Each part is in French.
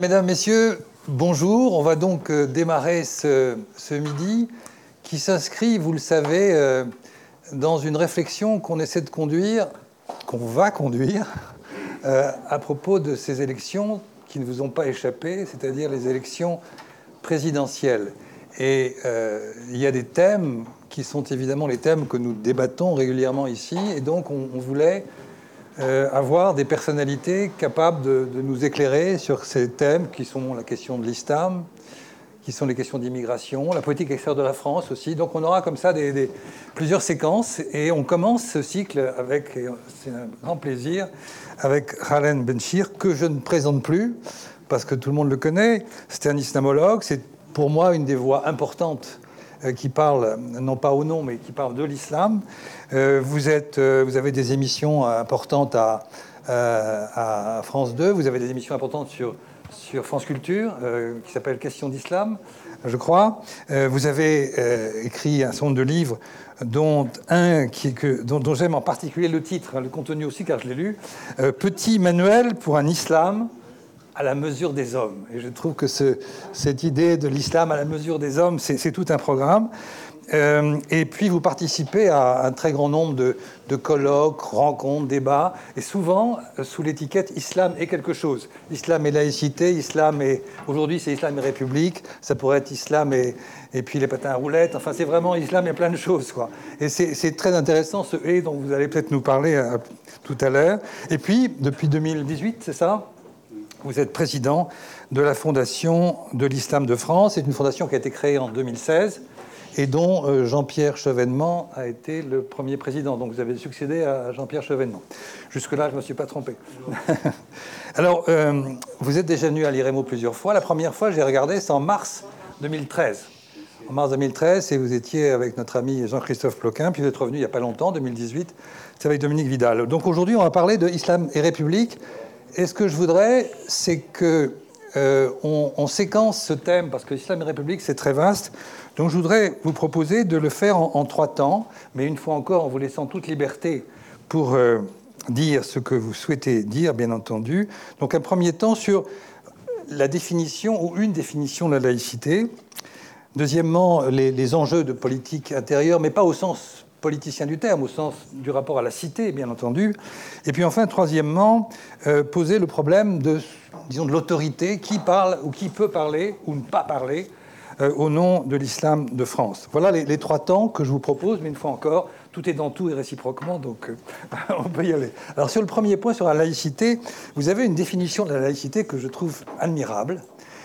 Mesdames, Messieurs, bonjour. On va donc euh, démarrer ce, midi qui s'inscrit, vous le savez, euh, dans une réflexion qu'on essaie de conduire, qu'on va conduire, euh, à propos de ces élections qui ne vous ont pas échappé, c'est-à-dire les élections présidentielles. Et il y a des thèmes qui sont évidemment les thèmes que nous débattons régulièrement ici, et donc on voulait euh, avoir des personnalités capables de, nous éclairer sur ces thèmes qui sont la question de l'islam, qui sont les questions d'immigration, la politique extérieure de la France aussi. Donc on aura comme ça plusieurs séquences et on commence ce cycle avec, c'est un grand plaisir, avec Khalen Benchir, que je ne présente plus parce que tout le monde le connaît. C'est un islamologue, c'est pour moi une des voix importantes qui parle, non pas au nom, mais qui parle de l'islam. Euh, vous, êtes, euh, vous avez des émissions importantes à, France 2, vous avez des émissions importantes sur, sur France Culture, qui s'appelle Question d'islam, je crois. vous avez écrit un certain nombre de livres, dont un que, dont, dont j'aime en particulier le titre, hein, le contenu aussi, car je l'ai lu, Petit manuel pour un islam à la mesure des hommes. Et je trouve que ce, cette idée de l'islam à la mesure des hommes, c'est tout un programme. Euh, et puis vous participez à un très grand nombre de, colloques, rencontres, débats, et souvent euh, sous l'étiquette Islam est quelque chose. Islam et laïcité, Islam et aujourd'hui c'est Islam et République, ça pourrait être Islam et, et puis les patins à roulettes. Enfin c'est vraiment Islam et plein de choses quoi. Et c'est très intéressant ce et dont vous allez peut-être nous parler euh, tout à l'heure. Et puis depuis 2018, c'est ça? Vous êtes président de la Fondation de l'Islam de France. C'est une fondation qui a été créée en 2016 et dont euh, Jean-Pierre Chevènement a été le premier président. Donc vous avez succédé à Jean-Pierre Chevènement. Jusque-là, je ne me suis pas trompé. Alors, euh, vous êtes déjà venu à l'IREMO plusieurs fois. La première fois, j'ai regardé, c'est en mars 2013. En mars 2013, et vous étiez avec notre ami Jean-Christophe Ploquin, puis vous êtes revenu il n'y a pas longtemps, 2018, c'est avec Dominique Vidal. Donc aujourd'hui, on va parler de Islam et République et ce que je voudrais, c'est que euh, on, séquence ce thème, parce que l'islam et République, c'est très vaste. Donc je voudrais vous proposer de le faire en, trois temps, mais une fois encore en vous laissant toute liberté pour euh, dire ce que vous souhaitez dire, bien entendu. Donc un premier temps sur la définition ou une définition de la laïcité. Deuxièmement, les, les enjeux de politique intérieure, mais pas au sens politicien du terme, au sens du rapport à la cité, bien entendu. Et puis enfin, troisièmement, euh, poser le problème de, disons, de l'autorité, qui parle ou qui peut parler ou ne pas parler euh, au nom de l'islam de France. Voilà les, trois temps que je vous propose, mais une fois encore, tout est dans tout et réciproquement, donc euh, on peut y aller. Alors sur le premier point, sur la laïcité, vous avez une définition de la laïcité que je trouve admirable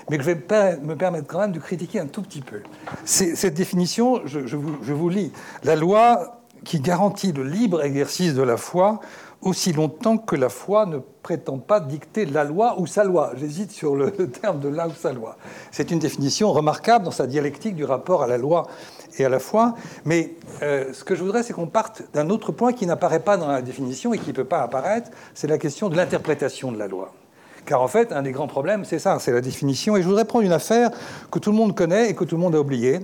mais que je vais me permettre quand même de critiquer un tout petit peu. Cette définition, je, vous, lis. La loi qui garantit le libre exercice de la foi aussi longtemps que la foi ne prétend pas dicter la loi ou sa loi. J'hésite sur le terme de la ou sa loi. C'est une définition remarquable dans sa dialectique du rapport à la loi et à la foi. Mais euh, ce que je voudrais, c'est qu'on parte d'un autre point qui n'apparaît pas dans la définition et qui ne peut pas apparaître, c'est la question de l'interprétation de la loi. Car en fait, un des grands problèmes, c'est ça, c'est la définition. Et je voudrais prendre une affaire que tout le monde connaît et que tout le monde a oubliée.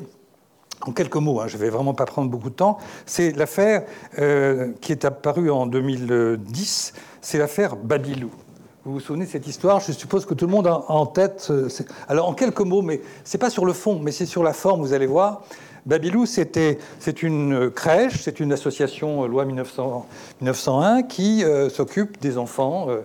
En quelques mots, hein, je ne vais vraiment pas prendre beaucoup de temps. C'est l'affaire euh, qui est apparue en 2010, c'est l'affaire Babylou. Vous vous souvenez de cette histoire? Je suppose que tout le monde a en tête. Euh, alors, en quelques mots, mais c'est pas sur le fond, mais c'est sur la forme, vous allez voir. Babylou, c'est une crèche, c'est une association euh, loi 1901 qui s'occupe des enfants euh,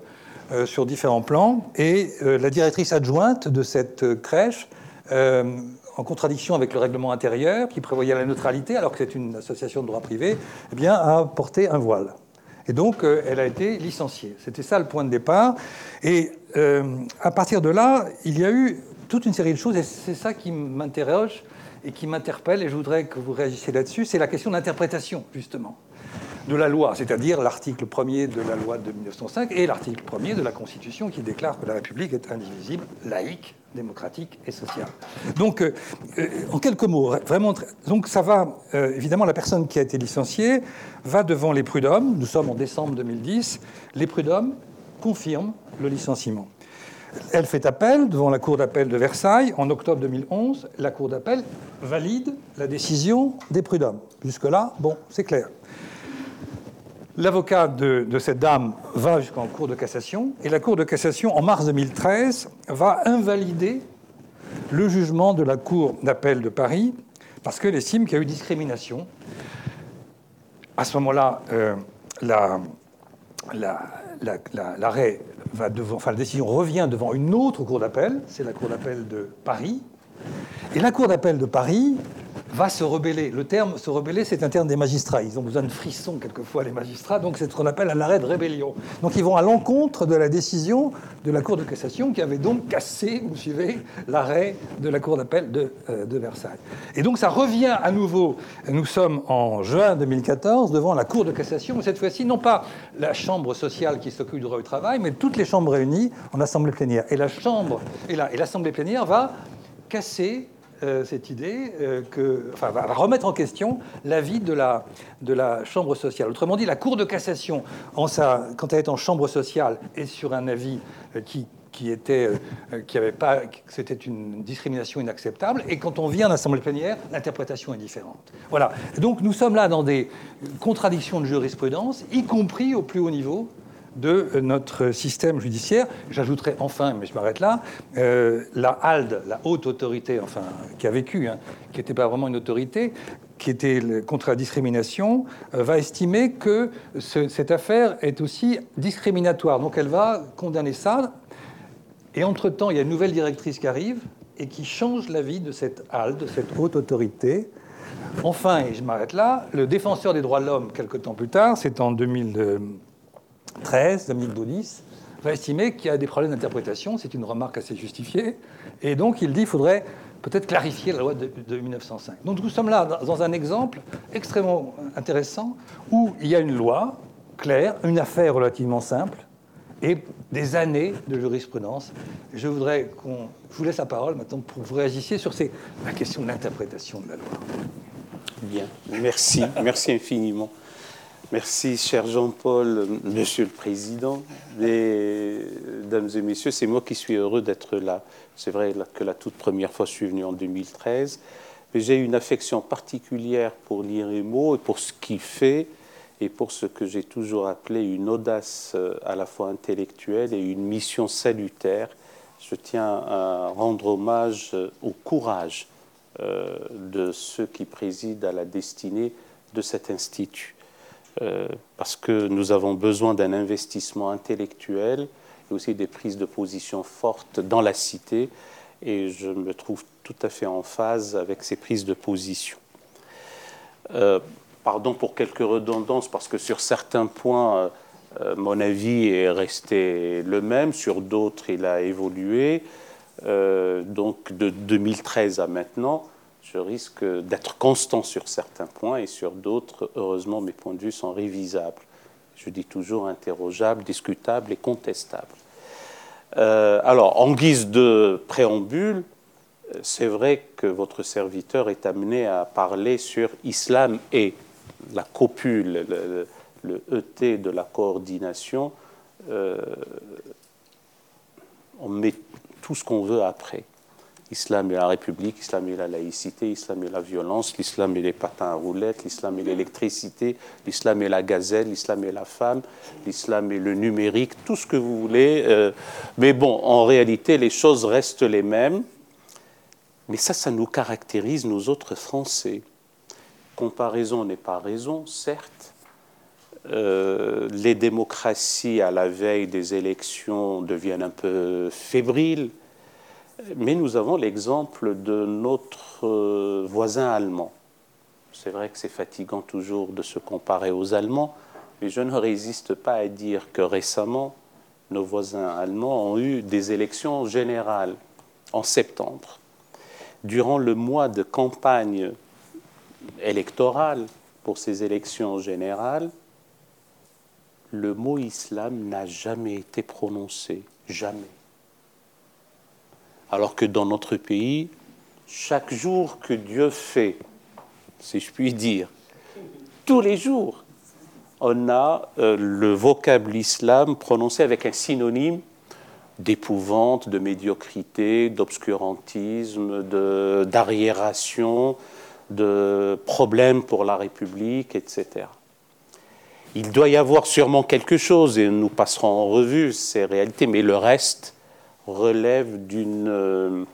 sur différents plans. Et euh, la directrice adjointe de cette euh, crèche, en contradiction avec le règlement intérieur qui prévoyait la neutralité, alors que c'est une association de droit privé, eh bien, a porté un voile. Et donc, elle a été licenciée. C'était ça le point de départ. Et à partir de là, il y a eu toute une série de choses, et c'est ça qui m'interroge et qui m'interpelle, et je voudrais que vous réagissiez là-dessus, c'est la question d'interprétation, justement de la loi, c'est-à-dire l'article 1er de la loi de 1905 et l'article 1er de la Constitution qui déclare que la République est indivisible, laïque, démocratique et sociale. Donc, euh, euh, en quelques mots, vraiment, donc ça va, euh, évidemment, la personne qui a été licenciée va devant les prud'hommes, nous sommes en décembre 2010, les prud'hommes confirment le licenciement. Elle fait appel devant la Cour d'appel de Versailles en octobre 2011. La Cour d'appel valide la décision des prud'hommes. Jusque-là, bon, c'est clair. L'avocat de, cette dame va jusqu'en Cour de cassation, et la Cour de cassation, en mars 2013, va invalider le jugement de la Cour d'appel de Paris, parce qu'elle estime qu'il y a eu discrimination. À ce moment-là, euh, la décision revient devant une autre cour d'appel, c'est la cour d'appel de Paris. Et la cour d'appel de Paris va se rebeller. Le terme se rebeller, c'est un terme des magistrats. Ils ont besoin de frissons quelquefois, les magistrats, donc c'est ce qu'on appelle un arrêt de rébellion. Donc ils vont à l'encontre de la décision de la Cour de cassation qui avait donc cassé, vous suivez, l'arrêt de la Cour d'appel de, euh, Versailles. Et donc ça revient à nouveau, nous sommes en juin 2014 devant la Cour de cassation, cette fois-ci non pas la Chambre sociale qui s'occupe du droit du travail, mais toutes les chambres réunies en assemblée plénière. Et la Chambre, et l'assemblée plénière va casser euh, cette idée euh, que, enfin, va remettre en question l'avis de la, de la Chambre sociale. Autrement dit, la Cour de cassation, en sa, quand elle est en Chambre sociale, est sur un avis euh, qui, qui était, qui avait pas, c'était une discrimination inacceptable, et quand on vient d'assemblée plénière, l'interprétation est différente. Voilà. Donc nous sommes là dans des contradictions de jurisprudence, y compris au plus haut niveau de notre système judiciaire. J'ajouterai enfin, mais je m'arrête là, euh, la HALD, la haute autorité, enfin, qui a vécu, hein, qui n'était pas vraiment une autorité, qui était contre la discrimination, euh, va estimer que cette affaire est aussi discriminatoire. Donc elle va condamner ça. Et entre-temps, il y a une nouvelle directrice qui arrive et qui change la vie de cette HALD, de cette haute autorité. Enfin, et je m'arrête là, le défenseur des droits de l'homme, quelque temps plus tard, c'est en 2000. 13, Dominique Baudis, va estimer qu'il y a des problèmes d'interprétation. C'est une remarque assez justifiée. Et donc, il dit qu'il faudrait peut-être clarifier la loi de, 1905. Donc, nous sommes là dans un exemple extrêmement intéressant où il y a une loi claire, une affaire relativement simple, et des années de jurisprudence. Je voudrais qu'on. Vous laisse la parole maintenant pour que vous réagissiez sur ces, la question de l'interprétation de la loi. Bien, merci, merci infiniment. Merci, cher Jean-Paul, Monsieur le Président, Mesdames et Messieurs. C'est moi qui suis heureux d'être là. C'est vrai que la toute première fois, je suis venu en 2013, mais j'ai une affection particulière pour l'IREMO et pour ce qu'il fait et pour ce que j'ai toujours appelé une audace euh, à la fois intellectuelle et une mission salutaire. Je tiens à rendre hommage euh, au courage euh, de ceux qui président à la destinée de cet institut. Euh, parce que nous avons besoin d'un investissement intellectuel et aussi des prises de position fortes dans la cité, et je me trouve tout à fait en phase avec ces prises de position. Euh, pardon pour quelques redondances, parce que sur certains points, euh, mon avis est resté le même, sur d'autres, il a évolué. donc de 2013 à maintenant, je risque d'être constant sur certains points et sur d'autres, heureusement, mes points de vue sont révisables. Je dis toujours interrogeables, discutables et contestables. Euh, alors, en guise de préambule, c'est vrai que votre serviteur est amené à parler sur islam et la copule, le, ET de la coordination. Euh, on met tout ce qu'on veut après. Islam et la République, Islam et la laïcité, Islam et la violence, l'Islam et les patins à roulettes, l'Islam et l'électricité, l'Islam et la gazelle, l'Islam et la femme, l'Islam et le numérique, tout ce que vous voulez. Euh, mais bon, en réalité, les choses restent les mêmes. Mais ça, ça nous caractérise, nous autres Français. Comparaison n'est pas raison, certes. Euh, les démocraties à la veille des élections deviennent un peu fébriles mais nous avons l'exemple de notre euh, voisin allemand. C'est vrai que c'est fatigant toujours de se comparer aux Allemands, mais je ne résiste pas à dire que récemment, nos voisins allemands ont eu des élections générales en septembre. Durant le mois de campagne électorale pour ces élections générales, le mot islam n'a jamais été prononcé, jamais. Alors que dans notre pays, chaque jour que Dieu fait, si je puis dire, tous les jours, on a euh, le vocable islam prononcé avec un synonyme d'épouvante, de médiocrité, d'obscurantisme, d'arriération, de, de problème pour la République, etc. il doit y avoir sûrement quelque chose, et nous passerons en revue ces réalités, mais le reste relève d'une, euh,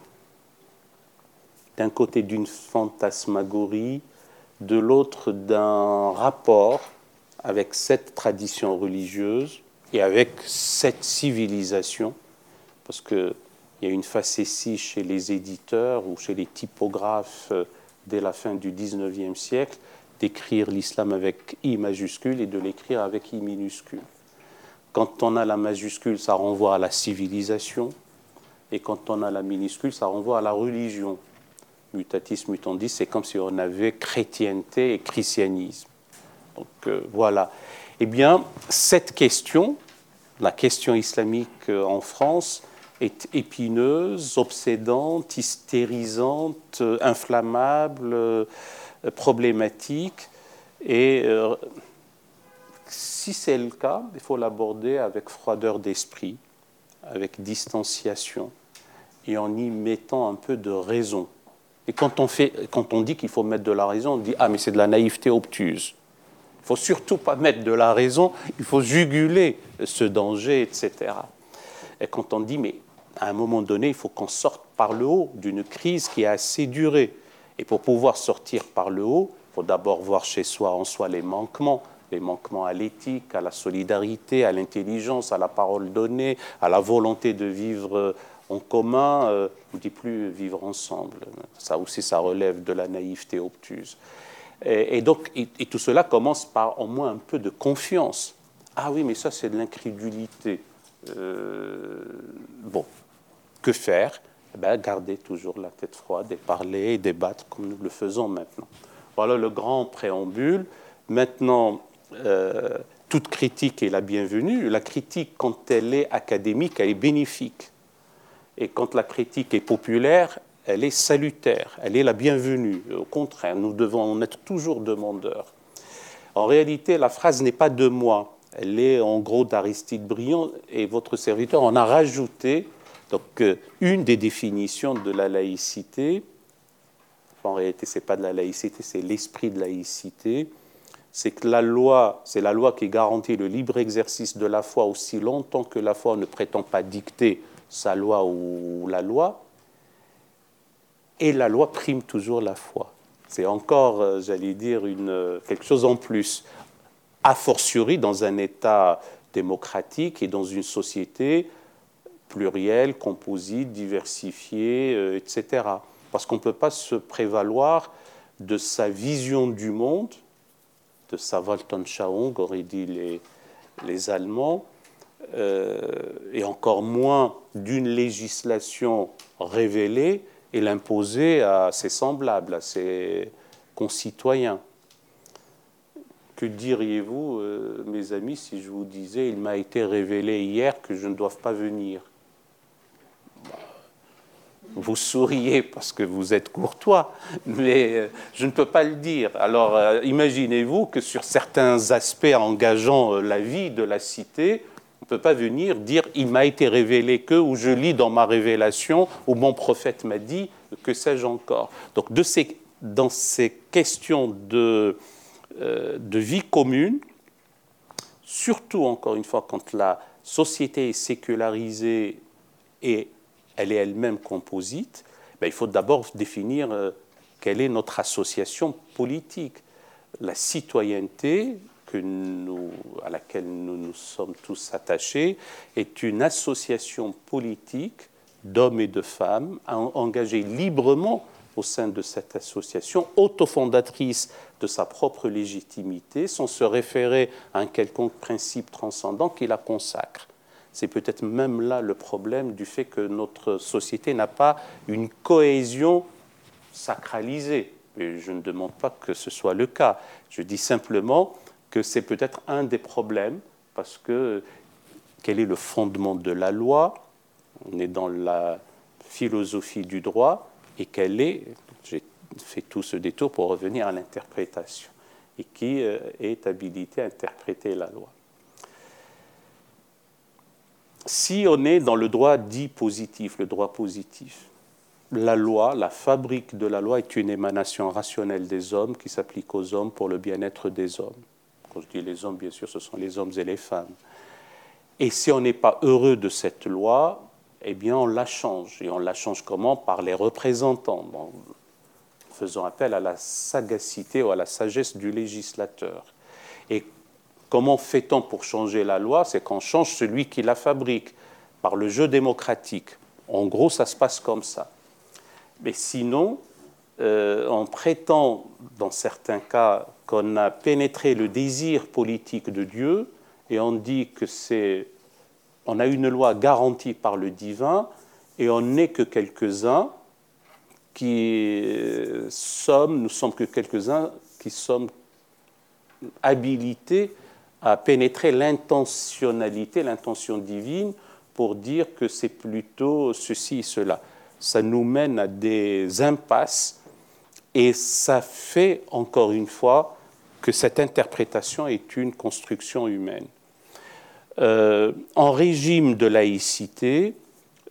d'un côté d'une fantasmagorie, de l'autre d'un rapport avec cette tradition religieuse et avec cette civilisation, parce qu'il y a une facétie chez les éditeurs ou chez les typographes euh, dès la fin du XIXe siècle d'écrire l'islam avec I majuscule et de l'écrire avec I minuscule. Quand on a la majuscule, ça renvoie à la civilisation, et quand on a la minuscule, ça renvoie à la religion. Mutatis mutandis, c'est comme si on avait chrétienté et christianisme. Donc euh, voilà. Eh bien, cette question, la question islamique euh, en France, est épineuse, obsédante, hystérisante, euh, inflammable, problématique. Et si c'est le cas, il faut l'aborder avec froideur d'esprit, avec distanciation et en y mettant un peu de raison. Et quand on, fait, quand on dit qu'il faut mettre de la raison, on dit Ah, mais c'est de la naïveté obtuse. Il ne faut surtout pas mettre de la raison, il faut juguler ce danger, etc. Et quand on dit Mais à un moment donné, il faut qu'on sorte par le haut d'une crise qui a assez duré. Et pour pouvoir sortir par le haut, il faut d'abord voir chez soi en soi les manquements, les manquements à l'éthique, à la solidarité, à l'intelligence, à la parole donnée, à la volonté de vivre en commun, euh, on ne dit plus vivre ensemble. Ça aussi, ça relève de la naïveté obtuse. Et, donc, et, tout cela commence par au moins un peu de confiance. Ah oui, mais ça, c'est de l'incrédulité. Euh, bon, que faire? Eh ben, Garder toujours la tête froide et parler et débattre comme nous le faisons maintenant. Voilà le grand préambule. Maintenant, euh, toute critique est la bienvenue. La critique, quand elle est académique, elle est bénéfique. Et quand la critique est populaire, elle est salutaire, elle est la bienvenue. Au contraire, nous devons en être toujours demandeurs. En réalité, la phrase n'est pas de moi, elle est en gros d'Aristide Briand, et votre serviteur en a rajouté donc, euh, une des définitions de la laïcité. En réalité, ce n'est pas de la laïcité, c'est l'esprit de laïcité. C'est que la loi, c'est la loi qui garantit le libre exercice de la foi aussi longtemps que la foi ne prétend pas dicter sa loi ou la loi, et la loi prime toujours la foi. C'est encore, euh, j'allais dire, une, euh, quelque chose en plus, a fortiori dans un État démocratique et dans une société plurielle, composite, diversifiée, euh, etc. Parce qu'on ne peut pas se prévaloir de sa vision du monde, de sa Weltanschauung, auraient dit les, les Allemands, et encore moins d'une législation révélée et l'imposer à ses semblables, à ses concitoyens. Que diriez-vous, euh, mes amis, si je vous disais il m'a été révélé hier que je ne dois pas venir? Vous souriez parce que vous êtes courtois, mais euh, je ne peux pas le dire. Alors imaginez-vous que sur certains aspects engageant la vie de la cité, peut pas venir dire il m'a été révélé que, ou je lis dans ma révélation, ou mon prophète m'a dit, que sais-je encore. Donc dans ces questions de, euh, de vie commune, surtout encore une fois quand la société est sécularisée et elle est elle-même composite, ben, il faut d'abord définir euh, quelle est notre association politique. La citoyenneté, à laquelle nous nous sommes tous attachés est une association politique d'hommes et de femmes engagés librement au sein de cette association, autofondatrice de sa propre légitimité, sans se référer à un quelconque principe transcendant qui la consacre. C'est peut-être même là le problème du fait que notre société n'a pas une cohésion sacralisée. Et je ne demande pas que ce soit le cas. Je dis simplement que c'est peut-être un des problèmes, parce que quel est le fondement de la loi? On est dans la philosophie du droit, et quel est, j'ai fait tout ce détour pour revenir à l'interprétation, et qui euh, est habilité à interpréter la loi. Si on est dans le droit dit positif, le droit positif, la loi, la fabrique de la loi est une émanation rationnelle des hommes qui s'applique aux hommes pour le bien-être des hommes Quand je dis les hommes, bien sûr, ce sont les hommes et les femmes. Et si on n'est pas heureux de cette loi, eh bien, on la change. Et on la change comment? Par les représentants, en faisant appel à la sagacité ou à la sagesse du législateur. Et comment fait-on pour changer la loi? C'est qu'on change celui qui la fabrique, par le jeu démocratique. En gros, ça se passe comme ça. Mais sinon, euh, on prétend, dans certains cas, qu'on a pénétré le désir politique de Dieu, et on dit que c'est, on a une loi garantie par le divin, et on n'est que quelques-uns qui euh, sommes, nous sommes que quelques-uns qui sommes habilités à pénétrer l'intentionnalité, l'intention divine, pour dire que c'est plutôt ceci et cela. Ça nous mène à des impasses et ça fait encore une fois que cette interprétation est une construction humaine. Euh, en régime de laïcité,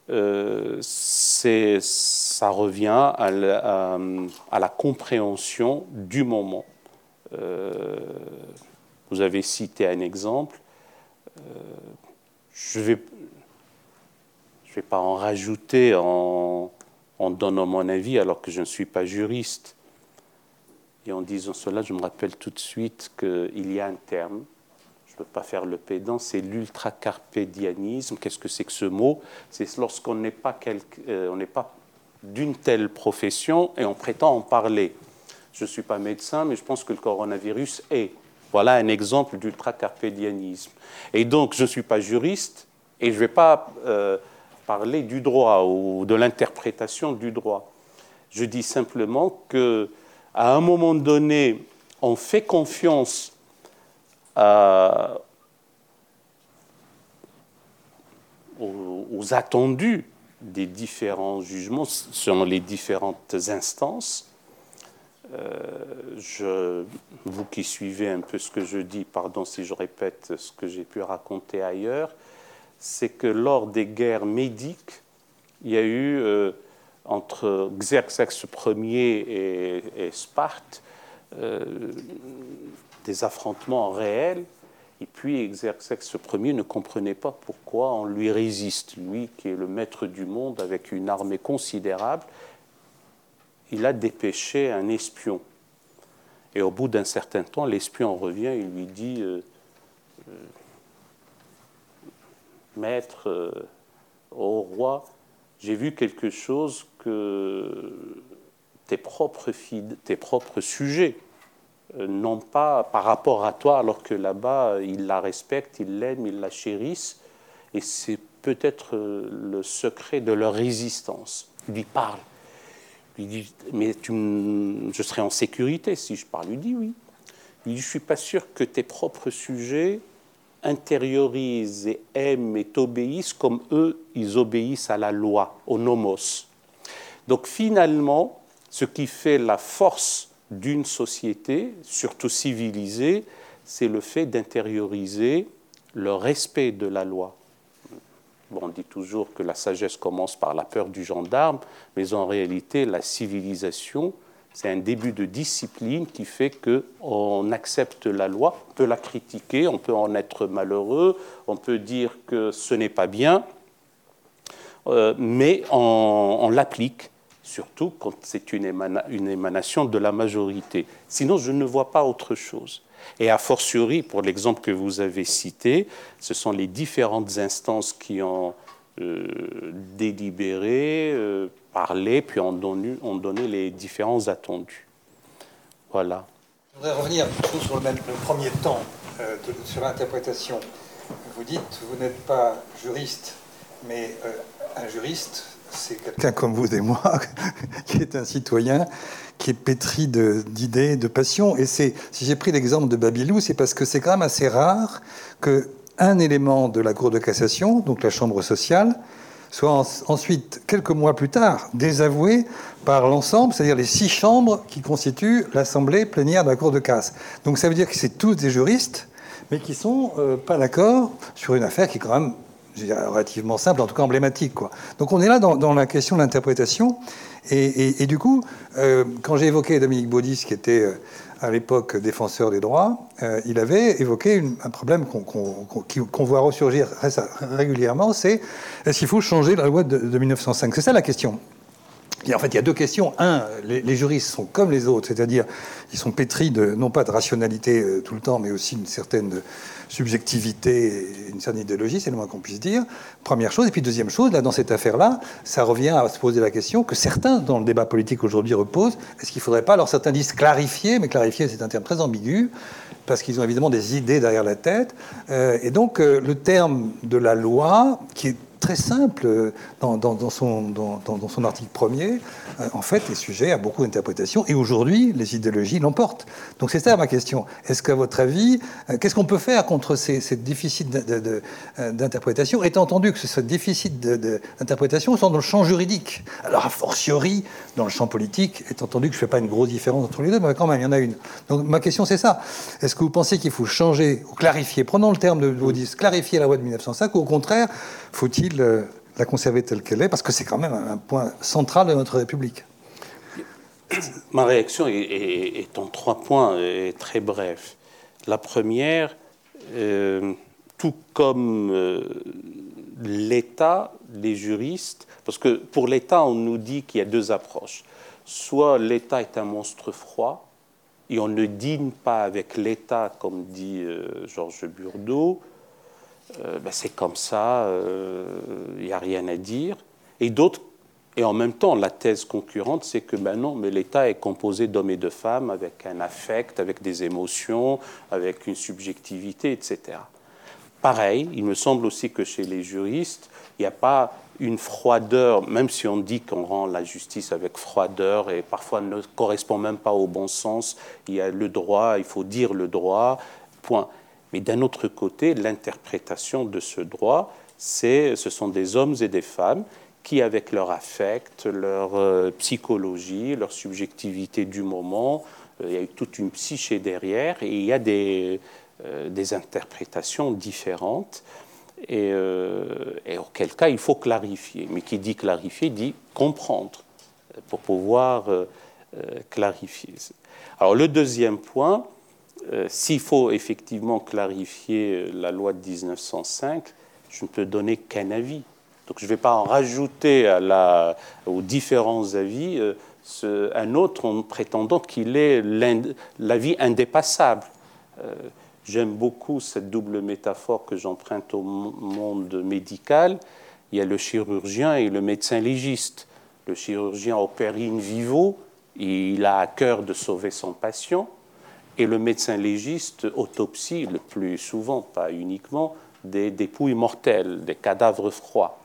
euh, ça revient à la, compréhension du moment. Euh, vous avez cité un exemple. je vais je ne vais pas en rajouter en, donnant mon avis alors que je ne suis pas juriste. Et en disant cela, je me rappelle tout de suite qu'il y a un terme, je ne veux pas faire le pédant, c'est l'ultracarpédianisme. Qu'est-ce que c'est que ce mot? C'est lorsqu'on n'est pas, euh, pas d'une telle profession et on prétend en parler. Je ne suis pas médecin, mais je pense que le coronavirus est. Voilà un exemple d'ultracarpédianisme. Et donc, je ne suis pas juriste et je ne vais pas euh, parler du droit ou de l'interprétation du droit. Je dis simplement que à un moment donné, on fait confiance aux, attendus des différents jugements selon les différentes instances. Euh, vous qui suivez un peu ce que je dis, pardon si je répète ce que j'ai pu raconter ailleurs, c'est que lors des guerres médiques, il y a eu euh, entre Xerxes Ier et, Sparte euh, des affrontements réels. Et puis Xerxes Ier ne comprenait pas pourquoi on lui résiste, lui qui est le maître du monde avec une armée considérable. Il a dépêché un espion. Et au bout d'un certain temps, l'espion revient et lui dit euh, Maître, euh, au roi, j'ai vu quelque chose que tes propres, tes propres sujets euh, n'ont pas par rapport à toi, alors que là-bas, ils la respectent, ils l'aiment, ils la chérissent, et c'est peut-être euh, le secret de leur résistance. Il lui parle. Il dit, mais tu, je serai en sécurité si je parle. Il dit oui. Il dit, je ne suis pas sûr que tes propres sujets intériorisent et aiment et obéissent comme eux, ils obéissent à la loi, au nomos. Donc finalement, ce qui fait la force d'une société, surtout civilisée, c'est le fait d'intérioriser le respect de la loi. Bon, on dit toujours que la sagesse commence par la peur du gendarme, mais en réalité, la civilisation, c'est un début de discipline qui fait qu'on accepte la loi, on peut la critiquer, on peut en être malheureux, on peut dire que ce n'est pas bien, euh, mais on, l'applique, surtout quand c'est une, une, émanation de la majorité. Sinon, je ne vois pas autre chose. Et a fortiori, pour l'exemple que vous avez cité, ce sont les différentes instances qui ont euh, délibéré, euh, parler, puis on donné, on donné les différents attendus. Voilà. Je voudrais revenir sur le, même, premier temps, euh, sur l'interprétation. Vous dites, vous n'êtes pas juriste, mais euh, un juriste, c'est quelqu'un comme vous et moi, qui est un citoyen, qui est pétri d'idées, de, de passion. Et c'est, si j'ai pris l'exemple de Babylou, c'est parce que c'est quand même assez rare que un élément de la Cour de cassation, donc la Chambre sociale, soit ensuite, quelques mois plus tard, désavoué par l'ensemble, c'est-à-dire les six chambres qui constituent l'Assemblée plénière de la Cour de casse. Donc ça veut dire que c'est tous des juristes, mais qui sont euh, pas d'accord sur une affaire qui est quand même relativement simple, en tout cas emblématique. Quoi. Donc on est là dans, la question de l'interprétation. Et, du coup, euh, quand j'ai évoqué Dominique Baudis, qui était euh, à l'époque défenseur des droits, euh, il avait évoqué un problème qu'on voit ressurgir régulièrement, c'est est-ce qu'il faut changer la loi de, 1905 C'est ça la question. En fait, il y a deux questions. Un, les, juristes sont comme les autres, c'est-à-dire ils sont pétris de, non pas de rationalité euh, tout le temps, mais aussi une certaine subjectivité, une certaine idéologie, c'est le moins qu'on puisse dire. Première chose. Et puis deuxième chose, là, dans cette affaire-là, ça revient à se poser la question que certains, dans le débat politique aujourd'hui, reposent. Est-ce qu'il ne faudrait pas, alors certains disent clarifier, mais clarifier, c'est un terme très ambigu, parce qu'ils ont évidemment des idées derrière la tête. Euh, et donc, euh, le terme de la loi, qui est très simple euh, dans, son, article premier, euh, en fait, est sujet à beaucoup d'interprétations. Et aujourd'hui, les idéologies l'emportent. Donc c'est ça ma question. Est-ce qu'à votre avis, euh, qu'est-ce qu'on peut faire contre ces, déficits d'interprétation, étant entendu que ce déficit d'interprétation sont dans le champ juridique? Alors, a fortiori, dans le champ politique, étant entendu que je ne fais pas une grosse différence entre les deux, mais quand même, il y en a une. Donc ma question, c'est ça. Est-ce que vous pensez qu'il faut changer ou clarifier, prenons le terme de vos clarifier la loi de 1905, ou au contraire, faut-il euh, la conserver telle qu'elle est Parce que c'est quand même un point central de notre République? Ma réaction est, en trois points et très bref. La première, euh, tout comme euh, l'État, les juristes, parce que pour l'État, on nous dit qu'il y a deux approches. Soit l'État est un monstre froid, et on ne dîne pas avec l'État, comme dit Georges Burdeau, euh, ben, c'est comme ça, il euh, n'y a rien à dire. Et d'autres, et en même temps, la thèse concurrente, c'est que ben non, mais l'État est composé d'hommes et de femmes avec un affect, avec des émotions, avec une subjectivité, etc. Pareil, il me semble aussi que chez les juristes, il n'y a pas une froideur, même si on dit qu'on rend la justice avec froideur et parfois ne correspond même pas au bon sens, il y a le droit, il faut dire le droit, point. Mais d'un autre côté, l'interprétation de ce droit, ce sont des hommes et des femmes qui, avec leur affect, leur euh, psychologie, leur subjectivité du moment, euh, il y a toute une psyché derrière et il y a des, euh, des interprétations différentes. Et, auquel cas il faut clarifier. Mais qui dit clarifier dit comprendre pour pouvoir clarifier. Alors le deuxième point, euh, s'il faut effectivement clarifier euh, la loi de 1905, je ne peux donner qu'un avis. Donc je ne vais pas en rajouter à aux différents avis euh, un autre en prétendant qu'il est l'avis indépassable. J'aime beaucoup cette double métaphore que j'emprunte au monde médical. Il y a le chirurgien et le médecin légiste. Le chirurgien opère in vivo, il a à cœur de sauver son patient et le médecin légiste autopsie le plus souvent, pas uniquement, des dépouilles mortelles, des cadavres froids.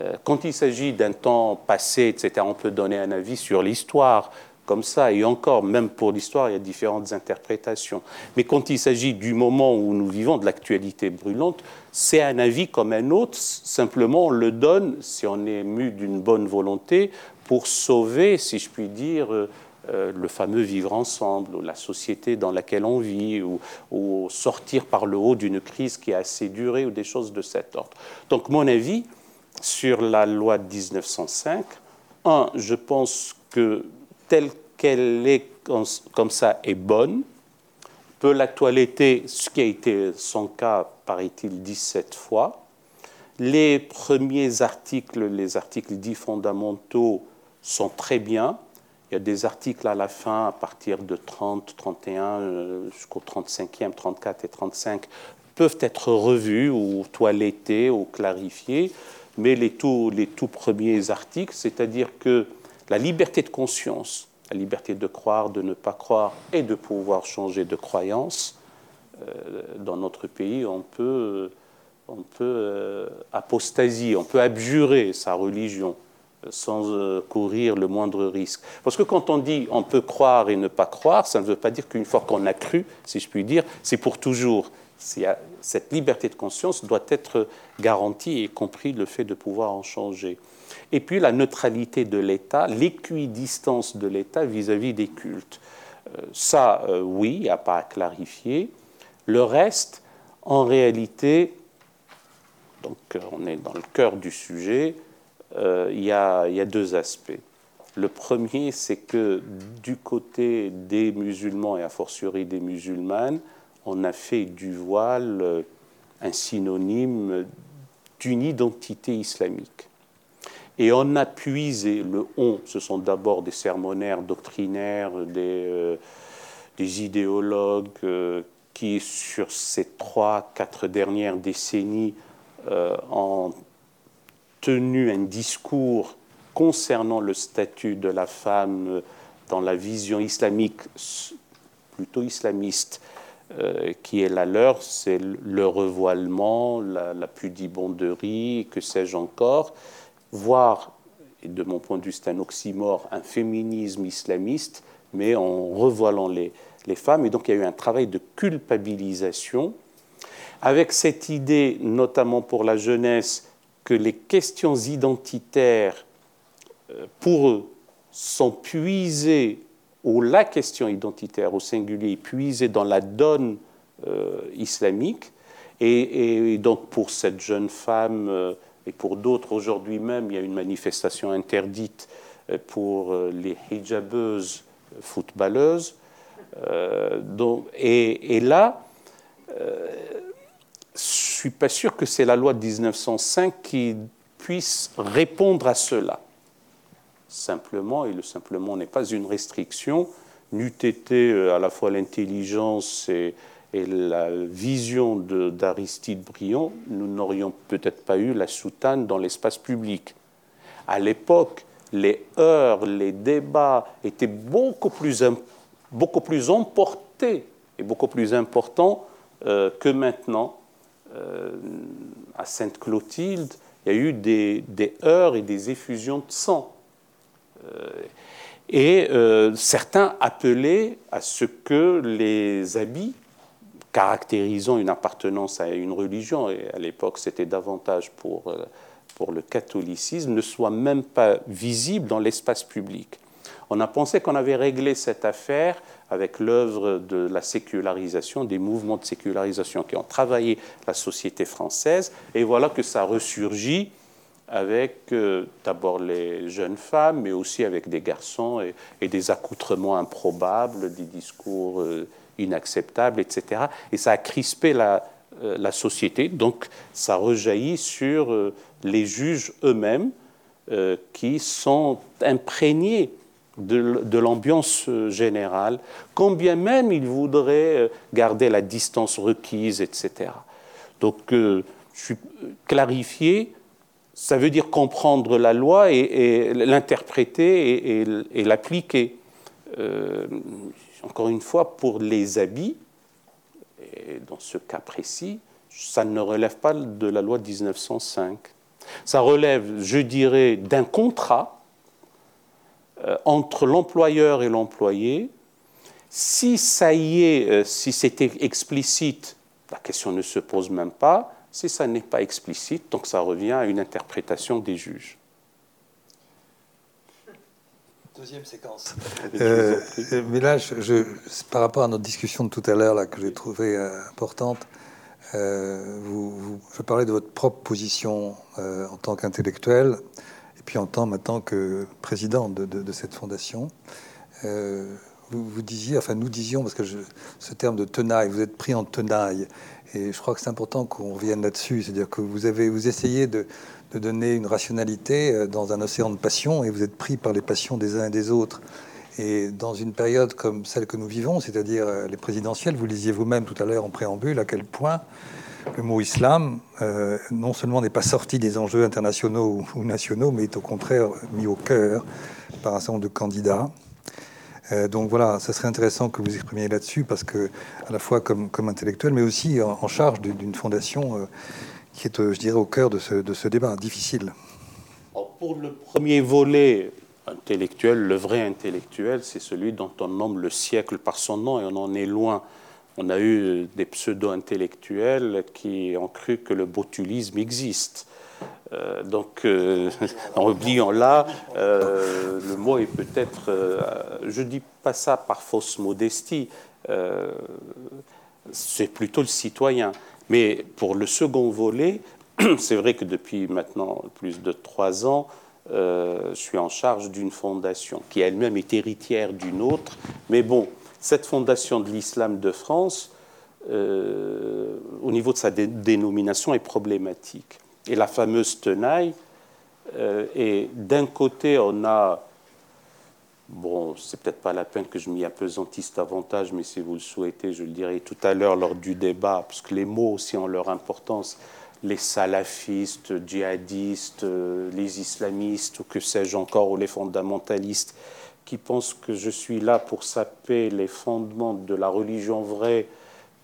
Euh, quand il s'agit d'un temps passé, etc., on peut donner un avis sur l'histoire, comme ça, et encore, même pour l'histoire, il y a différentes interprétations. Mais quand il s'agit du moment où nous vivons, de l'actualité brûlante, c'est un avis comme un autre, simplement on le donne, si on est mu d'une bonne volonté, pour sauver, si je puis dire, euh, le fameux vivre ensemble, ou la société dans laquelle on vit, ou, sortir par le haut d'une crise qui a assez duré, ou des choses de cet ordre. Donc mon avis sur la loi de 1905, un, je pense que telle qu'elle est comme ça est bonne, peut l'actualité, ce qui a été son cas, paraît-il, 17 fois. Les premiers articles, les articles dits fondamentaux, sont très bien. Il y a des articles à la fin, à partir de 30, 31, euh, jusqu'au 35e, 34 et 35, peuvent être revus ou toilettés ou clarifiés, mais les tout, les premiers articles, c'est-à-dire que la liberté de conscience, la liberté de croire, de ne pas croire et de pouvoir changer de croyance, euh, dans notre pays, on peut, on peut euh, apostasier, on peut abjurer sa religion sans euh, courir le moindre risque. Parce que quand on dit on peut croire et ne pas croire, ça ne veut pas dire qu'une fois qu'on a cru, si je puis dire, c'est pour toujours. Cette liberté de conscience doit être garantie, y compris le fait de pouvoir en changer. Et puis la neutralité de l'État, l'équidistance de l'État vis-à-vis des cultes. Euh, ça, euh, oui, il n'y a pas à clarifier. Le reste, en réalité, donc on est dans le cœur du sujet, euh, il y, a, deux aspects. Le premier, c'est que du côté des musulmans et a fortiori des musulmanes, on a fait du voile un synonyme d'une identité islamique. Et on a puisé, le on, ce sont d'abord des sermonnaires doctrinaires, des, euh, idéologues euh, qui, sur ces trois, quatre dernières décennies, euh, ont tenu un discours concernant le statut de la femme dans la vision islamique, plutôt islamiste, qui est la leur, c'est le revoilement, la, la pudibonderie, que sais-je encore voire, et de mon point de vue c'est un oxymore, un féminisme islamiste, mais en revoilant les, les femmes. Et donc il y a eu un travail de culpabilisation, avec cette idée, notamment pour la jeunesse, que les questions identitaires, euh, pour eux, sont puisées, ou la question identitaire au singulier puisée dans la donne euh, islamique. Et, donc pour cette jeune femme, euh, et pour d'autres, aujourd'hui même, il y a une manifestation interdite pour les hijabeuses footballeuses. Donc, et, là, suis pas sûr que c'est la loi de 1905 qui puisse répondre à cela. Simplement, et le simplement n'est pas une restriction, n'eût été à la fois l'intelligence et, la vision d'Aristide Briand, nous n'aurions peut-être pas eu la soutane dans l'espace public. À l'époque, les heures, les débats étaient beaucoup plus, beaucoup plus emportés et beaucoup plus importants euh, que maintenant. Euh, à Sainte-Clotilde, il y a eu des, heures et des effusions de sang. Euh, et certains appelaient à ce que les habits caractérisant une appartenance à une religion, et à l'époque c'était davantage pour, euh, pour le catholicisme, ne soit même pas visible dans l'espace public. On a pensé qu'on avait réglé cette affaire avec l'œuvre de la sécularisation, des mouvements de sécularisation qui ont travaillé la société française, et voilà que ça ressurgit avec euh, d'abord les jeunes femmes, mais aussi avec des garçons et, des accoutrements improbables, des discours euh, inacceptable, etc. Et ça a crispé la, euh, la société, donc ça rejaillit sur les juges eux-mêmes qui sont imprégnés de, l'ambiance générale, quand bien même ils voudraient garder la distance requise, etc. Donc, je suis clarifié, ça veut dire comprendre la loi et, l'interpréter et, l'appliquer encore une fois, pour les habits, dans ce cas précis, ça ne relève pas de la loi de 1905. Ça relève, je dirais, d'un contrat euh, entre l'employeur et l'employé. Si ça y est, euh, si c'était explicite, la question ne se pose même pas. Si ça n'est pas explicite, donc ça revient à une interprétation des juges. Deuxième séquence. Euh, mais là, je, par rapport à notre discussion de tout à l'heure, là, que j'ai trouvée euh, importante, euh, vous, je parlais de votre propre position en tant qu'intellectuel, puis en tant maintenant que président de, cette fondation. Vous, vous, disiez, enfin nous disions, parce que je, ce terme de tenaille, vous êtes pris en tenaille, et je crois que c'est important qu'on revienne là-dessus, c'est-à-dire que vous avez, vous essayez de, de donner une rationalité euh, dans un océan de passions et vous êtes pris par les passions des uns et des autres. Et dans une période comme celle que nous vivons, c'est-à-dire euh, les présidentielles, vous lisiez vous-même tout à l'heure en préambule à quel point le mot islam euh, non seulement n'est pas sorti des enjeux internationaux ou nationaux, mais est au contraire mis au cœur par un certain nombre de candidats. donc voilà, ça serait intéressant que vous exprimiez là-dessus, parce que à la fois comme, intellectuel, mais aussi en, charge d'une fondation qui est, euh, je dirais, au cœur de ce débat difficile. Pour le premier volet intellectuel, le vrai intellectuel, c'est celui dont on nomme le siècle par son nom et on en est loin. On a eu des pseudo-intellectuels qui ont cru que le botulisme existe. Euh, donc, euh, en oubliant là, le mot est peut-être, je ne dis pas ça par fausse modestie, c'est plutôt le citoyen. Mais pour le second volet, c'est vrai que depuis maintenant plus de trois ans, je suis en charge d'une fondation qui elle-même est héritière d'une autre. Mais bon, cette fondation de l'islam de France, au niveau de sa dénomination, est problématique. Et la fameuse tenaille, et d'un côté, on a Bon, c'est peut-être pas la peine que je m'y apesantisse davantage, mais si vous le souhaitez, je le dirai tout à l'heure lors du débat, parce que les mots aussi ont leur importance. Les salafistes, djihadistes, euh, les islamistes, ou que sais-je encore, ou les fondamentalistes, qui pensent que je suis là pour saper les fondements de la religion vraie,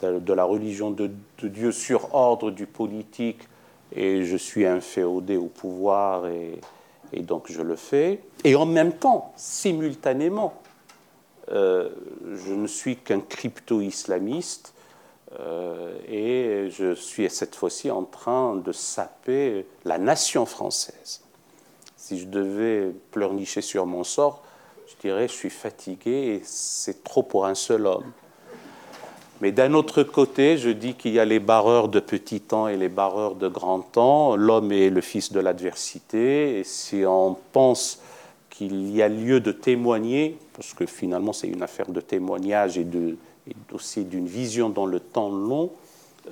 de la religion de, Dieu sur ordre du politique, et je suis inféodé au pouvoir et, et donc je le fais. Et en même temps, simultanément, euh, je ne suis qu'un crypto-islamiste euh, et je suis cette fois-ci en train de saper la nation française. Si je devais pleurnicher sur mon sort, je dirais je suis fatigué et c'est trop pour un seul homme. Mais d'un autre côté, je dis qu'il y a les barreurs de petit temps et les barreurs de grand temps. L'homme est le fils de l'adversité. Et si on pense qu'il y a lieu de témoigner, parce que finalement c'est une affaire de témoignage et, aussi d'une vision dans le temps long,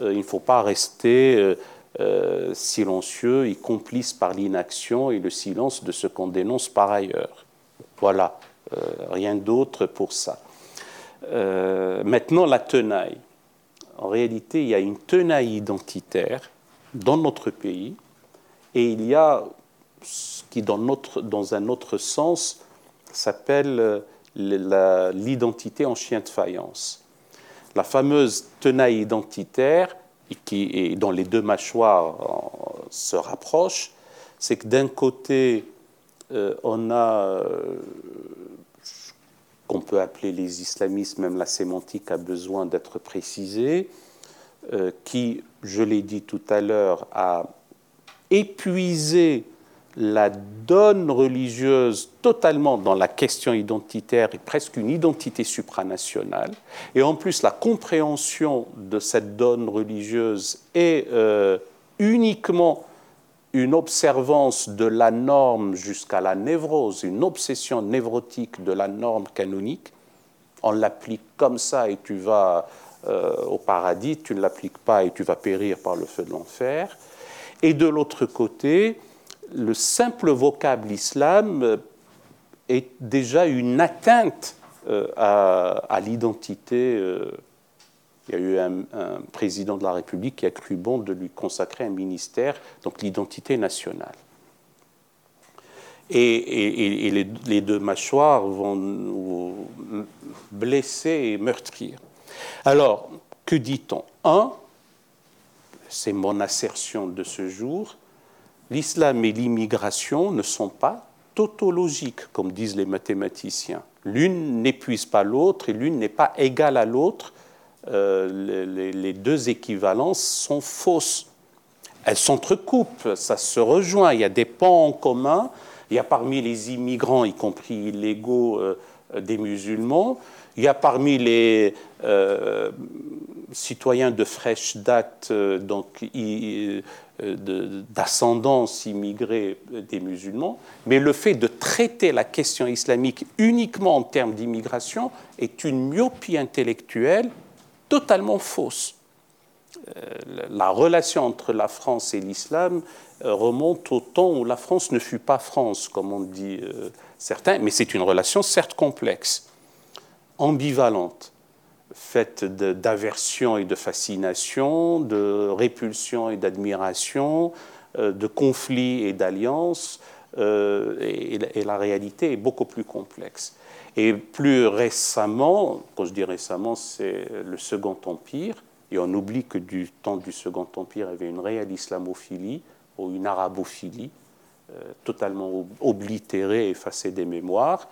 euh, il ne faut pas rester euh, euh, silencieux et complice par l'inaction et le silence de ce qu'on dénonce par ailleurs. Voilà, rien d'autre pour ça. Euh, maintenant, la tenaille. En réalité, il y a une tenaille identitaire dans notre pays et il y a ce qui, dans, un autre sens, s'appelle euh, l'identité en chien de faïence. La fameuse tenaille identitaire, qui, dont les deux mâchoires euh, se rapprochent, c'est que d'un côté, on a qu'on peut appeler les islamistes, même la sémantique a besoin d'être précisée, euh, qui, je l'ai dit tout à l'heure, a épuisé la donne religieuse totalement dans la question identitaire et presque une identité supranationale. Et en plus, la compréhension de cette donne religieuse est euh, uniquement une observance de la norme jusqu'à la névrose, une obsession névrotique de la norme canonique, on l'applique comme ça et tu vas euh, au paradis, tu ne l'appliques pas et tu vas périr par le feu de l'enfer. Et de l'autre côté, le simple vocable islam est déjà une atteinte euh, à, l'identité euh, il y a eu un, président de la République qui a cru bon de lui consacrer un ministère, donc l'identité nationale. Et, les, deux mâchoires vont blesser et meurtrir. Alors, que dit-on? Un, c'est mon assertion de ce jour, l'islam et l'immigration ne sont pas tautologiques, comme disent les mathématiciens. L'une n'épuise pas l'autre et l'une n'est pas égale à l'autre euh, les, deux équivalences sont fausses. Elles s'entrecoupent, ça se rejoint, il y a des pans en commun, il y a parmi les immigrants, y compris illégaux, euh, des musulmans, il y a parmi les euh, citoyens de fraîche date, donc d'ascendance immigrée des musulmans, mais le fait de traiter la question islamique uniquement en termes d'immigration est une myopie intellectuelle totalement fausse. Euh, la relation entre la France et l'islam euh, remonte au temps où la France ne fut pas France, comme on dit euh, certains, mais c'est une relation certes complexe, ambivalente, faite d'aversion et de fascination, de répulsion et d'admiration, de conflits et d'alliances, et, la réalité est beaucoup plus complexe. Et plus récemment, quand je dis récemment, c'est le Second Empire, et on oublie que du temps du Second Empire, il y avait une réelle islamophilie ou une arabophilie, euh, totalement oblitérée, effacée des mémoires.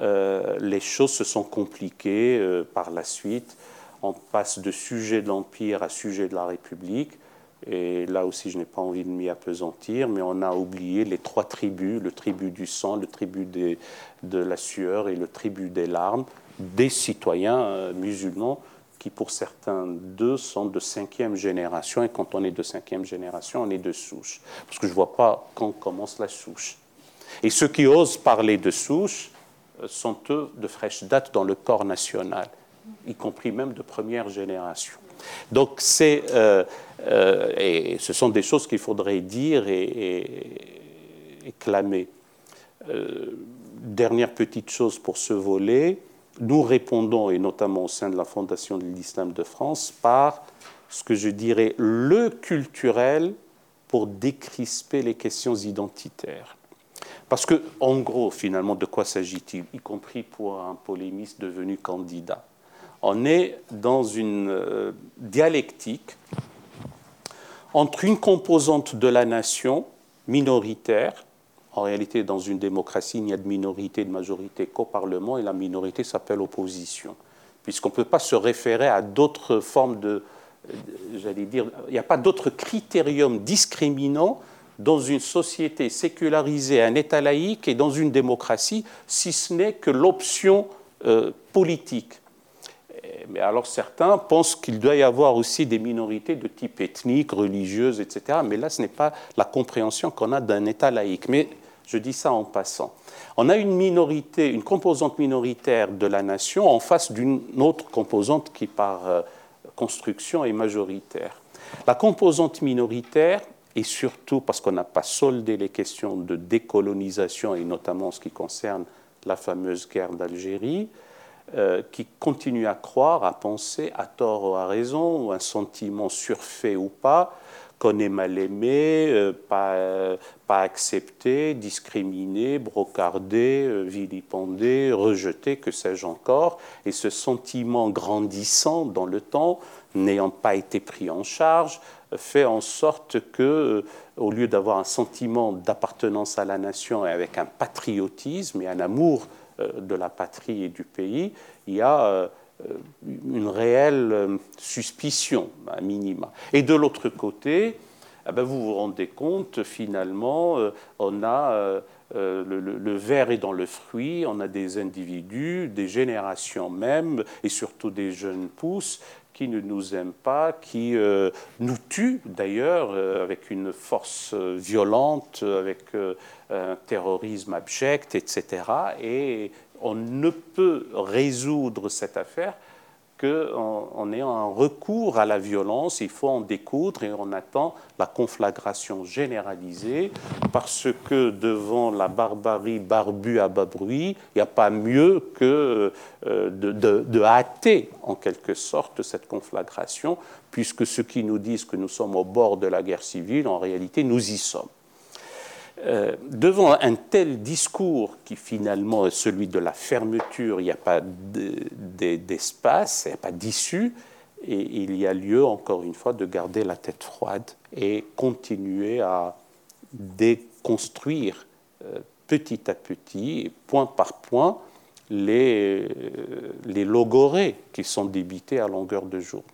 Euh, les choses se sont compliquées euh, par la suite. On passe de sujet de l'Empire à sujet de la République. Et là aussi, je n'ai pas envie de m'y apesantir, mais on a oublié les trois tribus, le tribut du sang, le tribut de la sueur et le tribut des larmes, des citoyens euh, musulmans qui, pour certains d'eux, sont de cinquième génération. Et quand on est de cinquième génération, on est de souche. Parce que je ne vois pas quand commence la souche. Et ceux qui osent parler de souche euh, sont eux de fraîche date dans le corps national, y compris même de première génération. Donc c'est, euh, euh, et ce sont des choses qu'il faudrait dire et, clamer. dernière petite chose pour ce volet, nous répondons, et notamment au sein de la Fondation de l'Islam de France, par ce que je dirais le culturel pour décrisper les questions identitaires. Parce que, en gros, finalement, de quoi s'agit-il, y compris pour un polémiste devenu candidat? On est dans une euh, dialectique entre une composante de la nation minoritaire, en réalité, dans une démocratie, il n'y a de minorité de majorité qu'au Parlement, et la minorité s'appelle opposition, puisqu'on ne peut pas se référer à d'autres formes de, j'allais dire, il n'y a pas d'autre critérium discriminant dans une société sécularisée, un État laïque et dans une démocratie, si ce n'est que l'option euh, politique. Mais alors certains pensent qu'il doit y avoir aussi des minorités de type ethnique, religieuse, etc. Mais là, ce n'est pas la compréhension qu'on a d'un État laïque. Mais je dis ça en passant. On a une minorité, une composante minoritaire de la nation en face d'une autre composante qui, par euh, construction, est majoritaire. La composante minoritaire, et surtout parce qu'on n'a pas soldé les questions de décolonisation, et notamment en ce qui concerne la fameuse guerre d'Algérie, euh, qui continue à croire, à penser, à tort ou à raison, ou un sentiment surfait ou pas, qu'on est mal aimé, euh, pas, euh, pas, accepté, discriminé, brocardé, vilipendé, rejeté, que sais-je encore. Et ce sentiment grandissant dans le temps, n'ayant pas été pris en charge, fait en sorte que, au lieu d'avoir un sentiment d'appartenance à la nation et avec un patriotisme et un amour de la patrie et du pays, il y a euh, une réelle suspicion, à minima. Et de l'autre côté, eh ben, vous vous rendez compte, finalement, on a le, le, verre est dans le fruit, on a des individus, des générations même, et surtout des jeunes pousses, qui ne nous aiment pas, qui euh, nous tuent d'ailleurs euh, avec une force euh, violente, avec un terrorisme abject, etc. Et on ne peut résoudre cette affaire qu'en ayant un recours à la violence, il faut en découdre et on attend la conflagration généralisée parce que devant la barbarie barbue à bas bruit, il n'y a pas mieux que euh, de, de, hâter en quelque sorte cette conflagration, puisque ceux qui nous disent que nous sommes au bord de la guerre civile, en réalité, nous y sommes. Euh, devant un tel discours qui finalement est celui de la fermeture, il n'y a pas d'espace, il n'y a pas d'issue, et il y a lieu, encore une fois, de garder la tête froide et continuer à déconstruire euh, petit à petit, point par point, les, euh, les logorées qui sont débités à longueur de journée.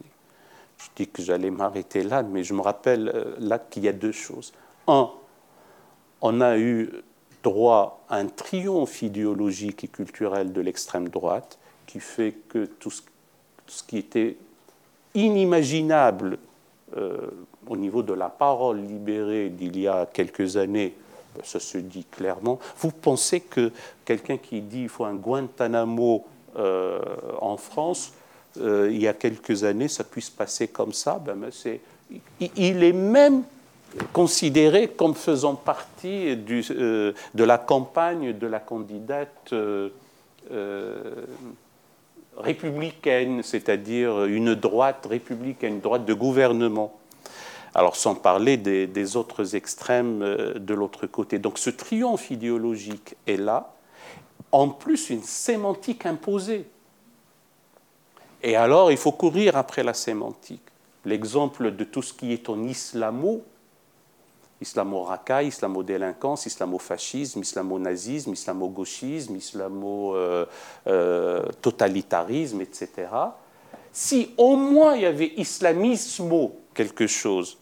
Je dis que j'allais m'arrêter là, mais je me rappelle là qu'il y a deux choses. Un, on a eu droit à un triomphe idéologique et culturel de l'extrême droite qui fait que tout ce, qui était inimaginable euh, au niveau de la parole libérée d'il y a quelques années, ben, ça se dit clairement. Vous pensez que quelqu'un qui dit qu'il faut un Guantanamo euh, en France, euh, il y a quelques années, ça puisse passer comme ça? Ben, Il est même considéré comme faisant partie euh, de la campagne de la candidate euh, euh, républicaine, c'est-à-dire une droite républicaine, une droite de gouvernement. Alors sans parler des, des autres extrêmes de l'autre côté. Donc ce triomphe idéologique est là, en plus une sémantique imposée. Et alors il faut courir après la sémantique. L'exemple de tout ce qui est en islamo, islamo-racaille, islamo-délinquance, islamo-fascisme, islamo-nazisme, islamo-gauchisme, islamo-totalitarisme, etc. Si au moins il y avait islamismo quelque chose,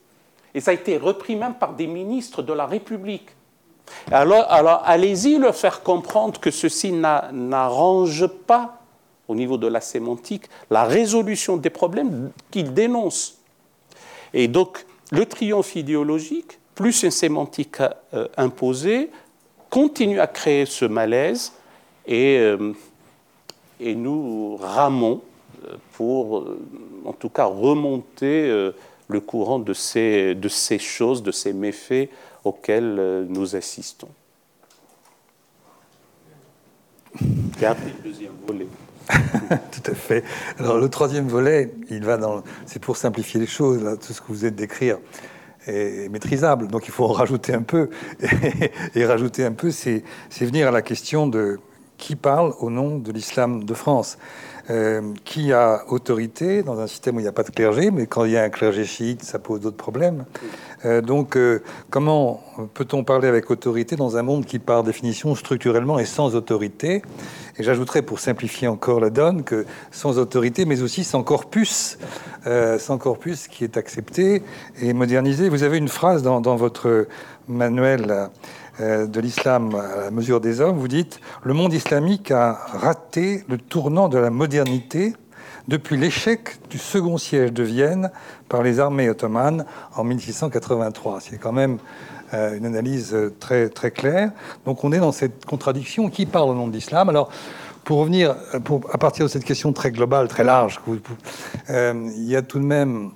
et ça a été repris même par des ministres de la République, alors, alors allez-y leur faire comprendre que ceci n'arrange pas, au niveau de la sémantique, la résolution des problèmes qu'ils dénoncent. Et donc, le triomphe idéologique, plus une sémantique euh, imposée, continue à créer ce malaise et, euh, et nous ramons pour, en tout cas, remonter le courant de ces, de ces choses, de ces méfaits auxquels nous assistons. le deuxième volet. Tout à fait. Alors le troisième volet, il va dans, c'est pour simplifier les choses. tout ce que vous êtes décrire est maîtrisable, donc il faut en rajouter un peu. Et, rajouter un peu, c'est venir à la question de qui parle au nom de l'islam de France. Euh, qui a autorité dans un système où il n'y a pas de clergé, mais quand il y a un clergé chiite, ça pose d'autres problèmes. Euh, donc, euh, comment peut-on parler avec autorité dans un monde qui, par définition, structurellement est sans autorité? Et j'ajouterais, pour simplifier encore la donne, que sans autorité, mais aussi sans corpus, sans corpus qui est accepté et modernisé. Vous avez une phrase dans, votre manuel de l'islam à la mesure des hommes, vous dites Le monde islamique a raté le tournant de la modernité depuis l'échec du second siège de Vienne par les armées ottomanes en 1683. C'est quand même euh, une analyse très, très claire. Donc on est dans cette contradiction. Qui parle au nom de l'islam Alors, pour revenir à partir de cette question très globale, très large, euh, il y a tout de même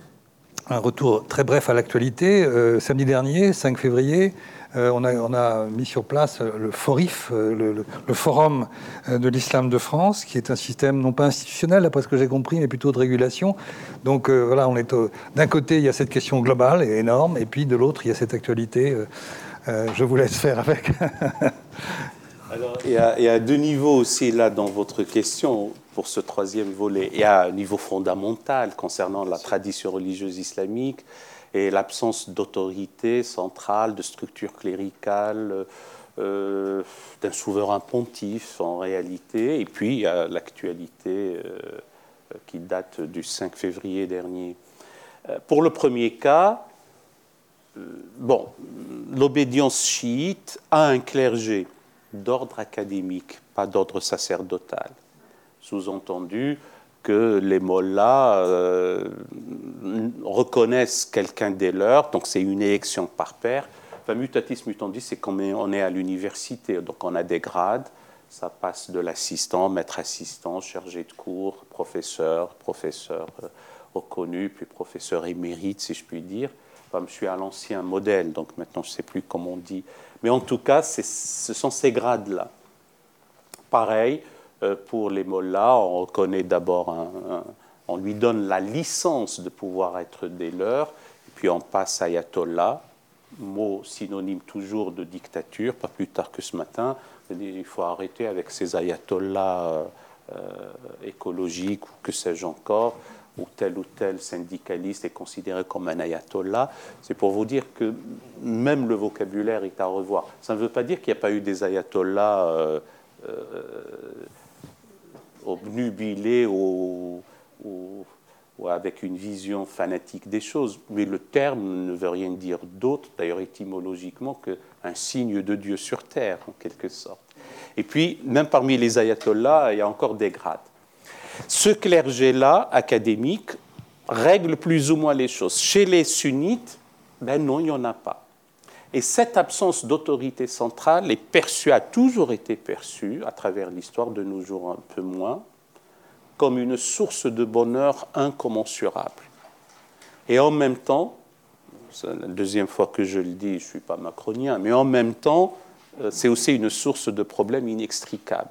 un retour très bref à l'actualité. samedi dernier, 5 février, euh, on, a, mis sur place le FORIF, euh, le, Forum euh, de l'Islam de France, qui est un système non pas institutionnel, après ce que j'ai compris, mais plutôt de régulation. Donc voilà, on est d'un côté, il y a cette question globale et énorme, et puis de l'autre, il y a cette actualité. je vous laisse faire avec. Alors, il y, a, il y, a, deux niveaux aussi là dans votre question pour ce troisième volet. Il y a un niveau fondamental concernant la tradition religieuse islamique et l'absence d'autorité centrale, de structure cléricale, euh, d'un souverain pontife en réalité, et puis a l'actualité euh, qui date du 5 février dernier. Euh, pour le premier cas, bon, l'obédience chiite a un clergé d'ordre académique, pas d'ordre sacerdotal. Sous-entendu, que les mollahs euh, reconnaissent quelqu'un des leurs, donc c'est une élection par pair. Enfin, mutatis mutandis, c'est quand on est à l'université, donc on a des grades, ça passe de l'assistant, maître assistant, chargé de cours, professeur, professeur euh, reconnu, puis professeur émérite, si je puis dire. Enfin, je suis à l'ancien modèle, donc maintenant je ne sais plus comment on dit. Mais en tout cas, ce sont ces grades-là. Pareil, pour les mollahs, on reconnaît d'abord on lui donne la licence de pouvoir être des leurs, puis on passe ayatollah, mot synonyme toujours de dictature, pas plus tard que ce matin. Il faut arrêter avec ces ayatollahs euh, euh, écologiques ou que sais-je encore, où tel ou tel syndicaliste est considéré comme un ayatollah. C'est pour vous dire que même le vocabulaire est à revoir. Ça ne veut pas dire qu'il n'y a pas eu des ayatollahs obnubilé ou, avec une vision fanatique des choses. Mais le terme ne veut rien dire d'autre, d'ailleurs étymologiquement, qu'un signe de Dieu sur terre, en quelque sorte. Et puis, même parmi les ayatollahs, il y a encore des grades. Ce clergé-là, académique, règle plus ou moins les choses. Chez les sunnites, ben non, il n'y en a pas. Et cette absence d'autorité centrale est perçue, a toujours été perçue, à travers l'histoire de nos jours un peu moins, comme une source de bonheur incommensurable. Et en même temps, c'est la deuxième fois que je le dis, je ne suis pas macronien, mais en même temps, euh, c'est aussi une source de problèmes inextricables.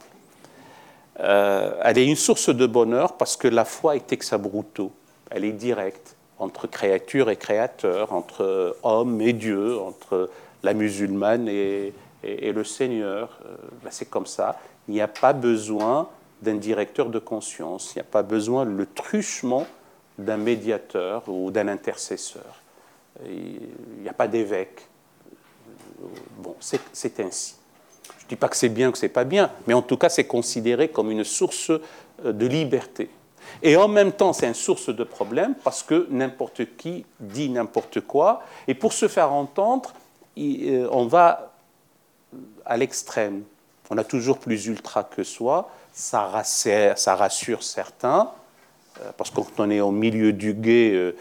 Euh, elle est une source de bonheur parce que la foi est ex abrupto, elle est directe entre créature et créateur, entre homme et Dieu, entre la musulmane et, le Seigneur. Euh, ben, c'est comme ça. Il n'y a pas besoin d'un directeur de conscience, il n'y a pas besoin le truchement d'un médiateur ou d'un intercesseur. Il n'y a pas d'évêque. Bon, c'est ainsi. Je ne dis pas que c'est bien ou que ce n'est pas bien, mais en tout cas, c'est considéré comme une source euh, de liberté. Et en même temps, c'est une source de problème parce que n'importe qui dit n'importe quoi. Et pour se faire entendre, euh, on va à l'extrême. On a toujours plus ultra que soi. Ça rassure, certains. Euh, parce que quand on est au milieu du guet, euh,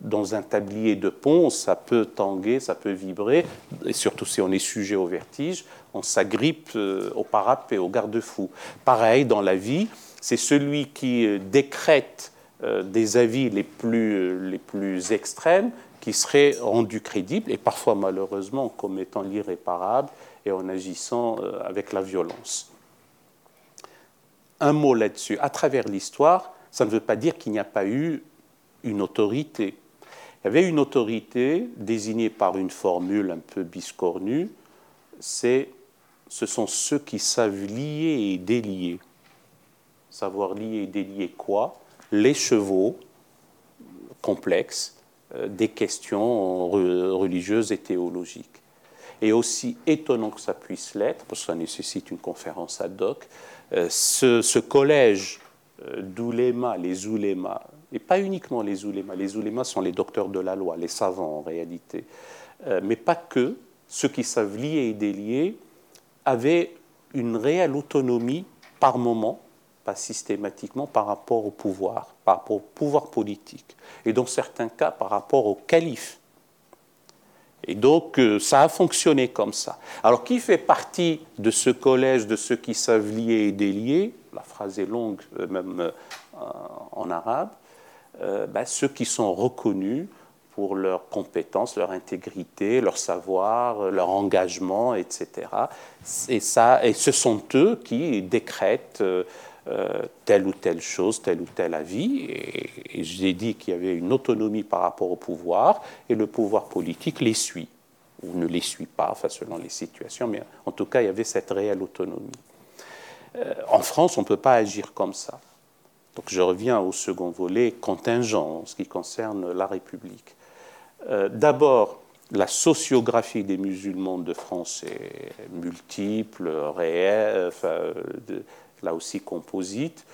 dans un tablier de pont, ça peut tanguer, ça peut vibrer, et surtout si on est sujet au vertige. on s'agrippe au parapet, au garde-fou. Pareil, dans la vie, c'est celui qui décrète des avis les plus, plus extrêmes qui serait rendu crédible, et parfois malheureusement comme étant l'irréparable et en agissant avec la violence. Un mot là-dessus. À travers l'histoire, ça ne veut pas dire qu'il n'y a pas eu une autorité. Il y avait une autorité désignée par une formule un peu biscornue, ce sont ceux qui savent lier et délier. Savoir lier et délier quoi? Les chevaux complexes euh, des questions religieuses et théologiques. Et aussi étonnant que ça puisse l'être, parce que ça nécessite une conférence ad hoc, euh, ce, collège euh, d'oulémas, les oulémas, et pas uniquement les oulémas, les oulémas sont les docteurs de la loi, les savants en réalité, mais pas que, ceux qui savent lier et délier, avaient une réelle autonomie par moment, pas systématiquement, par rapport au pouvoir, par rapport au pouvoir politique, et dans certains cas par rapport au calife et donc, euh, ça a fonctionné comme ça. Alors, qui fait partie de ce collège de ceux qui savent lier et délier La phrase est longue, euh, même euh, en arabe. Ben, ceux qui sont reconnus pour leurs compétences, leur intégrité, leur savoir, leur engagement, etc. Et, ça, et ce sont eux qui décrètent telle ou telle chose, tel ou tel avis. Et, j'ai dit qu'il y avait une autonomie par rapport au pouvoir, et le pouvoir politique les suit, ou ne les suit pas, enfin, selon les situations, mais en tout cas, il y avait cette réelle autonomie. Euh, en France, on ne peut pas agir comme ça. Donc je reviens au second volet contingent en ce qui concerne la République. Euh, d'abord, la sociographie des musulmans de France est multiple, réelle, enfin, là aussi composite,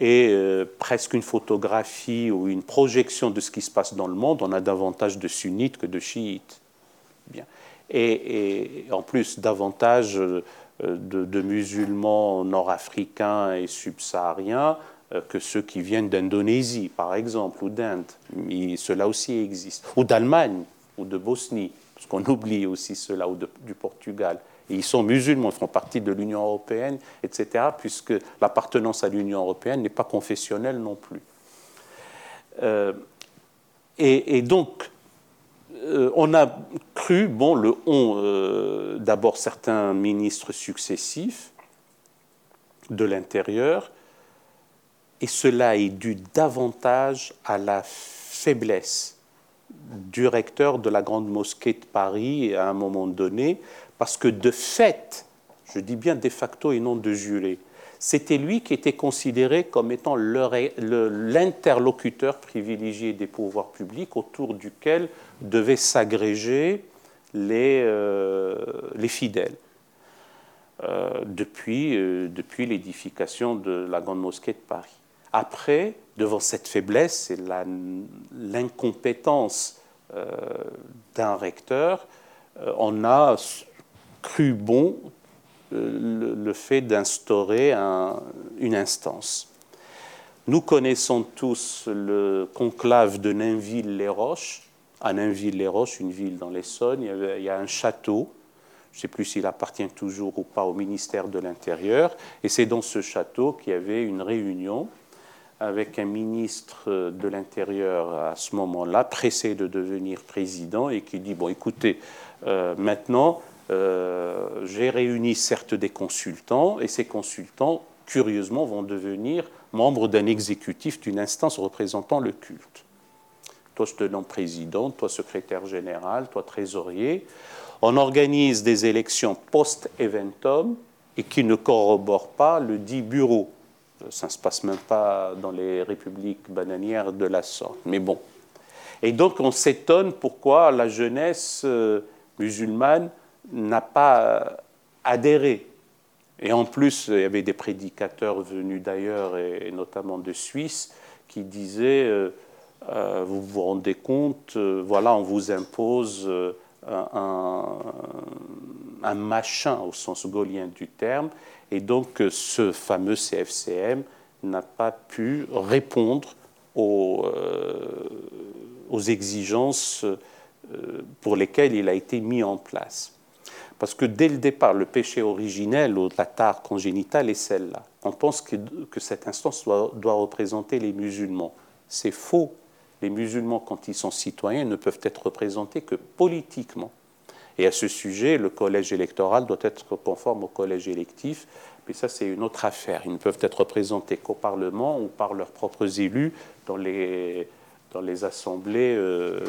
et euh, presque une photographie ou une projection de ce qui se passe dans le monde, on a davantage de sunnites que de chiites. Bien. Et, en plus, davantage euh, de, musulmans nord-africains et subsahariens euh, que ceux qui viennent d'Indonésie, par exemple, ou d'Inde. Cela aussi existe. Ou d'Allemagne, ou de Bosnie, parce qu'on oublie aussi cela, ou du Portugal ils sont musulmans, ils font partie de l'Union européenne, etc., puisque l'appartenance à l'Union européenne n'est pas confessionnelle non plus. Euh, et, donc, euh, on a cru, bon, le on, euh, d'abord certains ministres successifs de l'Intérieur, et cela est dû davantage à la faiblesse du recteur de la grande mosquée de Paris à un moment donné, parce que de fait, je dis bien de facto et non de juré, c'était lui qui était considéré comme étant l'interlocuteur privilégié des pouvoirs publics autour duquel devaient s'agréger les, euh, les, fidèles. Euh, depuis, euh, depuis l'édification de la Grande Mosquée de Paris. Après, devant cette faiblesse et l'incompétence d'un recteur, on a cru bon euh, le, fait d'instaurer une instance. Nous connaissons tous le conclave de Nainville-les-Roches. À Nainville-les-Roches, une ville dans l'Essonne, il, y a un château. Je ne sais plus s'il appartient toujours ou pas au ministère de l'Intérieur. Et c'est dans ce château qu'il y avait une réunion avec un ministre de l'Intérieur à ce moment-là, pressé de devenir président, et qui dit, bon écoutez, euh, maintenant, j'ai réuni certes des consultants, et ces consultants, curieusement, vont devenir membres d'un exécutif, d'une instance représentant le culte. Toi, je te nomme président, toi, secrétaire général, toi, trésorier. On organise des élections post-eventum et qui ne corroborent pas le dit bureau. Ça ne se passe même pas dans les républiques bananières de la sorte. Mais bon. Et donc, on s'étonne pourquoi la jeunesse euh, musulmane n'a pas euh, adhéré. Et en plus, il y avait des prédicateurs venus d'ailleurs, et notamment de Suisse, qui disaient, euh, euh, vous vous rendez compte, voilà, on vous impose un, machin au sens gaulien du terme, et donc ce fameux CFCM n'a pas pu répondre aux exigences pour lesquelles il a été mis en place. Parce que dès le départ, le péché originel ou la tare congénitale est celle-là. On pense que, cette instance doit, représenter les musulmans. C'est faux. Les musulmans, quand ils sont citoyens, ne peuvent être représentés que politiquement. Et à ce sujet, le collège électoral doit être conforme au collège électif. Mais ça, c'est une autre affaire. Ils ne peuvent être représentés qu'au Parlement ou par leurs propres élus dans les, dans les assemblées euh,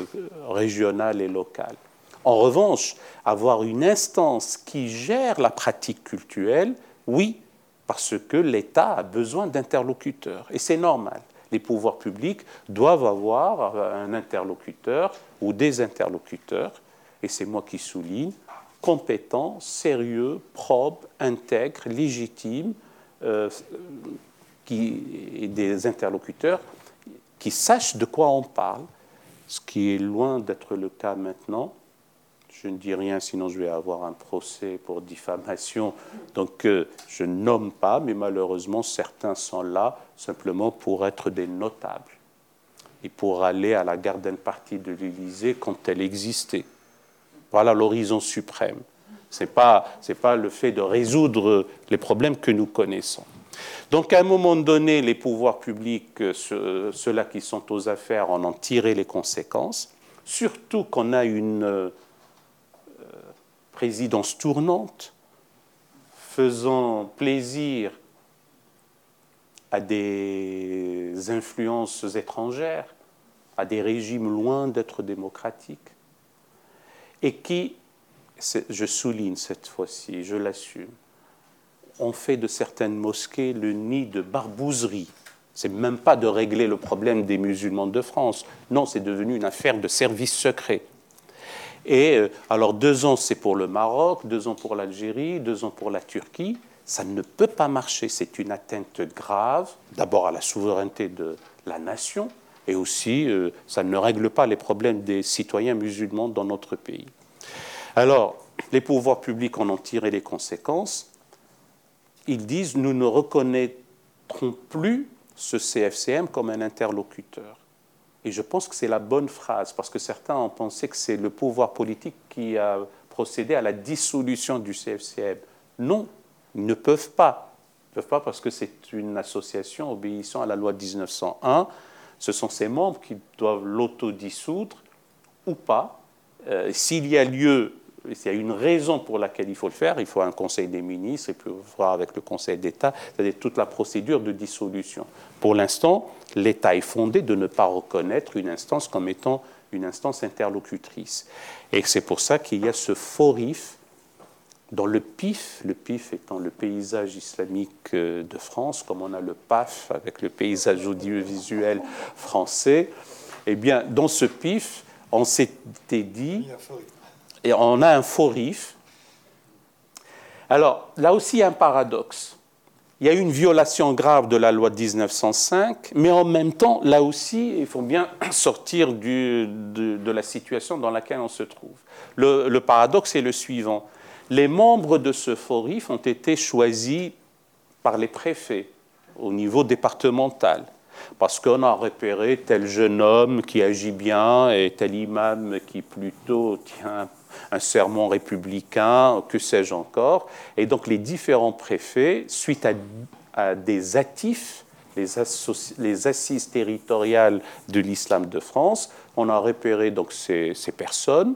régionales et locales. En revanche, avoir une instance qui gère la pratique culturelle, oui, parce que l'État a besoin d'interlocuteurs. Et c'est normal. Les pouvoirs publics doivent avoir un interlocuteur ou des interlocuteurs, et c'est moi qui souligne, compétents, sérieux, propres, intègres, légitimes, euh, et des interlocuteurs qui sachent de quoi on parle, ce qui est loin d'être le cas maintenant je ne dis rien, sinon je vais avoir un procès pour diffamation. Donc euh, je nomme pas, mais malheureusement, certains sont là simplement pour être des notables et pour aller à la garden partie de l'Élysée quand elle existait. Voilà l'horizon suprême. Ce n'est pas, pas le fait de résoudre les problèmes que nous connaissons. Donc à un moment donné, les pouvoirs publics, ceux-là qui sont aux affaires, en ont tiré les conséquences, surtout qu'on a une présidence tournante, faisant plaisir à des influences étrangères, à des régimes loin d'être démocratiques, et qui, je souligne cette fois-ci, je l'assume, ont fait de certaines mosquées le nid de barbouzerie. C'est même pas de régler le problème des musulmans de France. Non, c'est devenu une affaire de service secret. Et euh, alors deux ans, c'est pour le Maroc, deux ans pour l'Algérie, deux ans pour la Turquie. Ça ne peut pas marcher. C'est une atteinte grave, d'abord à la souveraineté de la nation, et aussi euh, ça ne règle pas les problèmes des citoyens musulmans dans notre pays. Alors, les pouvoirs publics en ont tiré les conséquences. Ils disent nous ne reconnaîtrons plus ce CFCM comme un interlocuteur. Et je pense que c'est la bonne phrase, parce que certains ont pensé que c'est le pouvoir politique qui a procédé à la dissolution du CFCM. Non, ils ne peuvent pas. Ils ne peuvent pas parce que c'est une association obéissant à la loi 1901. Ce sont ses membres qui doivent l'autodissoudre ou pas. Euh, s'il y a lieu s'il y a une raison pour laquelle il faut le faire, il faut un conseil des ministres et puis voir avec le conseil d'État, c'est-à-dire toute la procédure de dissolution. Pour l'instant, l'État est fondé de ne pas reconnaître une instance comme étant une instance interlocutrice. Et c'est pour ça qu'il y a ce forif dans le PIF, le PIF étant le paysage islamique euh, de France, comme on a le PAF avec le paysage audiovisuel français, eh bien, dans ce PIF, on s'était dit et on a un faux RIF. Alors, là aussi, il y a un paradoxe. Il y a eu une violation grave de la loi de 1905, mais en même temps, là aussi, il faut bien sortir de, la situation dans laquelle on se trouve. Le, le paradoxe est le suivant. Les membres de ce FORIF ont été choisis par les préfets au niveau départemental parce qu'on a repéré tel jeune homme qui agit bien et tel imam qui plutôt tient un sermon républicain, que sais-je encore. Et donc les différents préfets, suite à, des actifs, les, assises territoriales de l'islam de France, on a repéré donc ces, personnes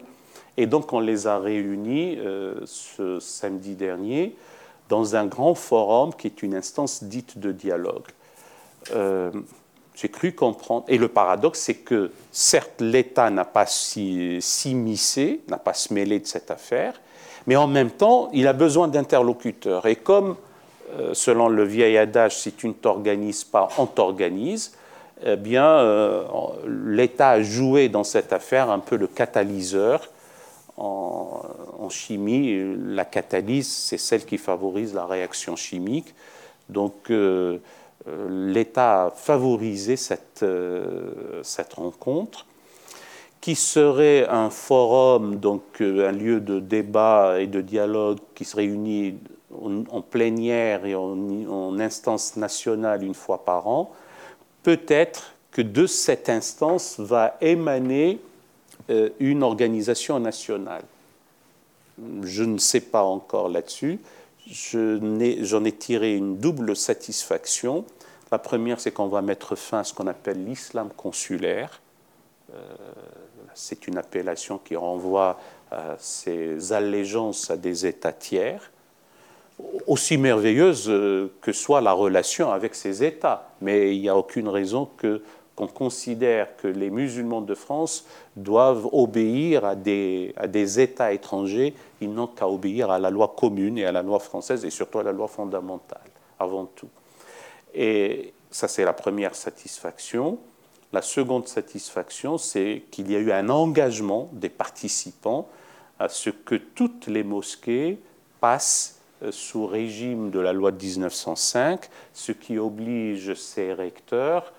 et donc on les a réunis euh, ce samedi dernier dans un grand forum qui est une instance dite de dialogue. Euh, j'ai cru comprendre. Et le paradoxe, c'est que certes, l'État n'a pas s'immiscé, n'a pas se mêlé de cette affaire, mais en même temps, il a besoin d'interlocuteurs. Et comme, euh, selon le vieil adage, si tu ne t'organises pas, on t'organise, eh bien, euh, l'État a joué dans cette affaire un peu le catalyseur. En, chimie, la catalyse, c'est celle qui favorise la réaction chimique. Donc, euh, l'État a favorisé cette, euh, cette, rencontre, qui serait un forum, donc euh, un lieu de débat et de dialogue qui se réunit en, plénière et en, instance nationale une fois par an. Peut-être que de cette instance va émaner une organisation nationale. Je ne sais pas encore là-dessus. J'en ai, tiré une double satisfaction. La première, c'est qu'on va mettre fin à ce qu'on appelle l'islam consulaire. Euh, c'est une appellation qui renvoie à ces allégeances à des États tiers, aussi merveilleuse euh, que soit la relation avec ces États. Mais il n'y a aucune raison qu'on considère que les musulmans de France doivent obéir à des, à des États étrangers, ils n'ont qu'à obéir à la loi commune et à la loi française et surtout à la loi fondamentale, avant tout. Et ça, c'est la première satisfaction. La seconde satisfaction, c'est qu'il y a eu un engagement des participants à ce que toutes les mosquées passent euh, sous régime de la loi de 1905, ce qui oblige ces recteurs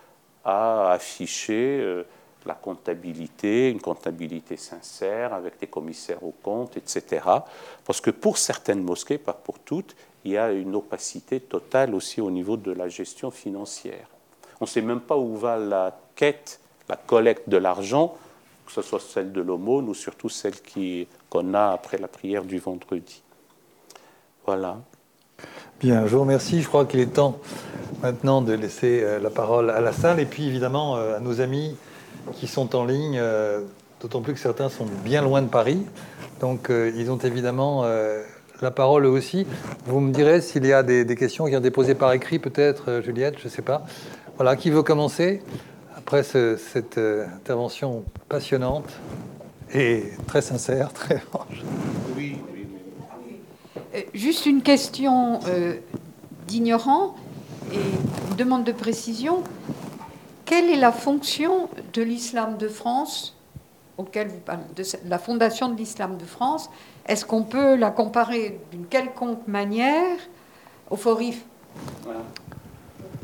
à afficher euh, la comptabilité, une comptabilité sincère avec des commissaires aux comptes, etc. Parce que pour certaines mosquées, pas pour toutes, il y a une opacité totale aussi au niveau de la gestion financière. On ne sait même pas où va la quête, la collecte de l'argent, que ce soit celle de l'aumône ou surtout celle qu'on a après la prière du vendredi. Voilà. Bien, je vous remercie. Je crois qu'il est temps maintenant de laisser euh, la parole à la salle et puis évidemment euh, à nos amis qui sont en ligne, euh, d'autant plus que certains sont bien loin de Paris. Donc ils ont évidemment la parole aussi. Vous me direz s'il y a des, questions qui ont déposées par écrit, peut-être, Juliette, je ne sais pas. Voilà, qui veut commencer après cette intervention passionnante et très sincère, très franche? Oui. Juste une question d'ignorant et une demande de précision. Quelle est la fonction de l'islam de France, auquel vous parlez, de la fondation de l'islam de France Est-ce qu'on peut la comparer d'une quelconque manière au Forif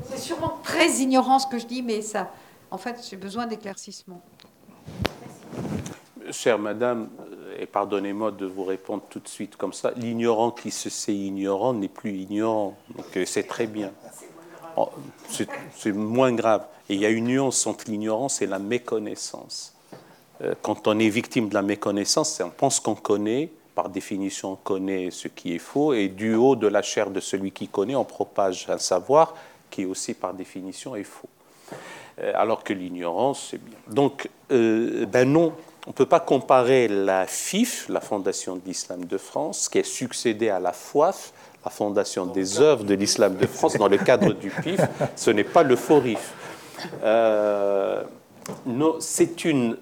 C'est sûrement très ignorant ce que je dis, mais ça, en fait, j'ai besoin d'éclaircissement. Chère madame, et pardonnez-moi de vous répondre tout de suite comme ça, l'ignorant qui se sait ignorant n'est plus ignorant. Donc euh, c'est très bien. Oh, c'est moins grave. Et il y a une nuance entre l'ignorance et la méconnaissance. Euh, quand on est victime de la méconnaissance, on pense qu'on connaît, par définition on connaît ce qui est faux, et du haut de la chair de celui qui connaît, on propage un savoir qui aussi par définition est faux. Euh, alors que l'ignorance, c'est bien. Donc, euh, ben non, on ne peut pas comparer la FIF, la Fondation de l'Islam de France, qui est succédée à la FOAF, la Fondation des œuvres de l'islam de France dans le cadre du PIF, ce n'est pas le FORIF. Euh, c'est une,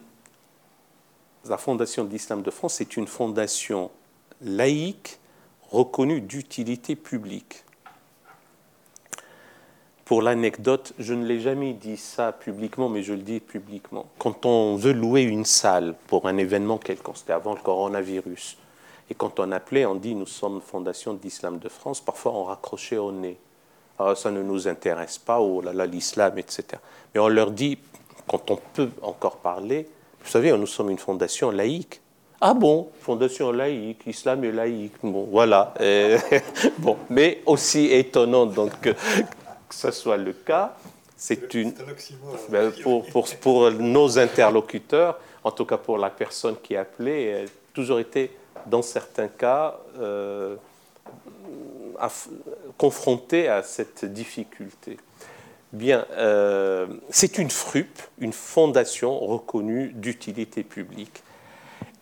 la Fondation de l'islam de France est une fondation laïque reconnue d'utilité publique. Pour l'anecdote, je ne l'ai jamais dit ça publiquement, mais je le dis publiquement. Quand on veut louer une salle pour un événement quelconque, c'était avant le coronavirus, et quand on appelait, on dit nous sommes Fondation d'Islam de France, parfois on raccrochait au nez. Ah, ça ne nous intéresse pas, oh là là, l'islam, etc. Mais on leur dit, quand on peut encore parler, vous savez, nous sommes une fondation laïque. Ah bon, fondation laïque, islam est laïque. Bon, voilà. bon, mais aussi étonnant donc que, ce soit le cas, c'est une. Ben, pour, pour, pour, nos interlocuteurs, en tout cas pour la personne qui appelait, toujours été dans certains cas, euh, confrontés à cette difficulté. Bien, euh, c'est une FRUP, une fondation reconnue d'utilité publique.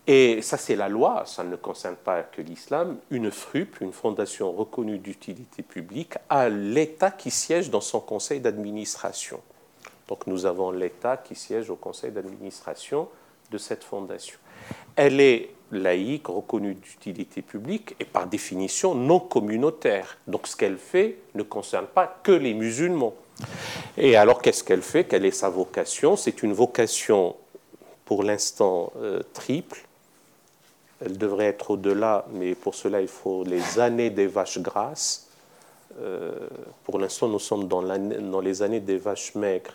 Et ça, c'est la loi, ça ne concerne pas que l'islam. Une FRUP, une fondation reconnue d'utilité publique, a l'État qui siège dans son conseil d'administration. Donc nous avons l'État qui siège au conseil d'administration de cette fondation. Elle est laïque, reconnue d'utilité publique et par définition non communautaire. Donc ce qu'elle fait ne concerne pas que les musulmans. Et alors qu'est-ce qu'elle fait? Quelle est sa vocation? C'est une vocation pour l'instant euh, triple. Elle devrait être au-delà, mais pour cela il faut les années des vaches grasses. Euh, pour l'instant nous sommes dans, les années des vaches maigres.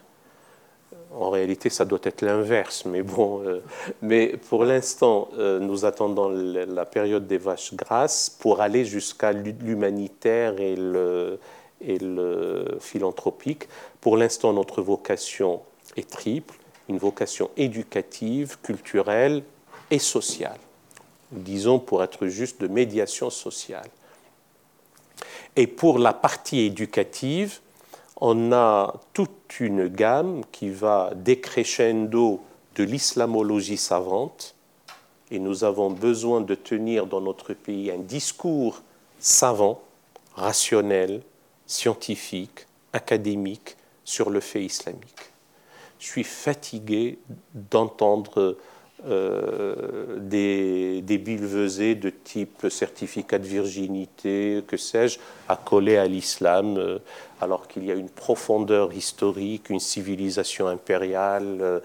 En réalité, ça doit être l'inverse, mais bon. Euh, mais pour l'instant, nous attendons la période des vaches grasses pour aller jusqu'à l'humanitaire et le, et le philanthropique. Pour l'instant, notre vocation est triple une vocation éducative, culturelle et sociale. disons pour être juste, de médiation sociale. Et pour la partie éducative, on a toute une gamme qui va décrescendo de l'islamologie savante, et nous avons besoin de tenir dans notre pays un discours savant, rationnel, scientifique, académique sur le fait islamique. Je suis fatigué d'entendre euh, des, des de type certificat de virginité, que sais-je, accolés à l'islam, euh, alors qu'il y a une profondeur historique, une civilisation impériale,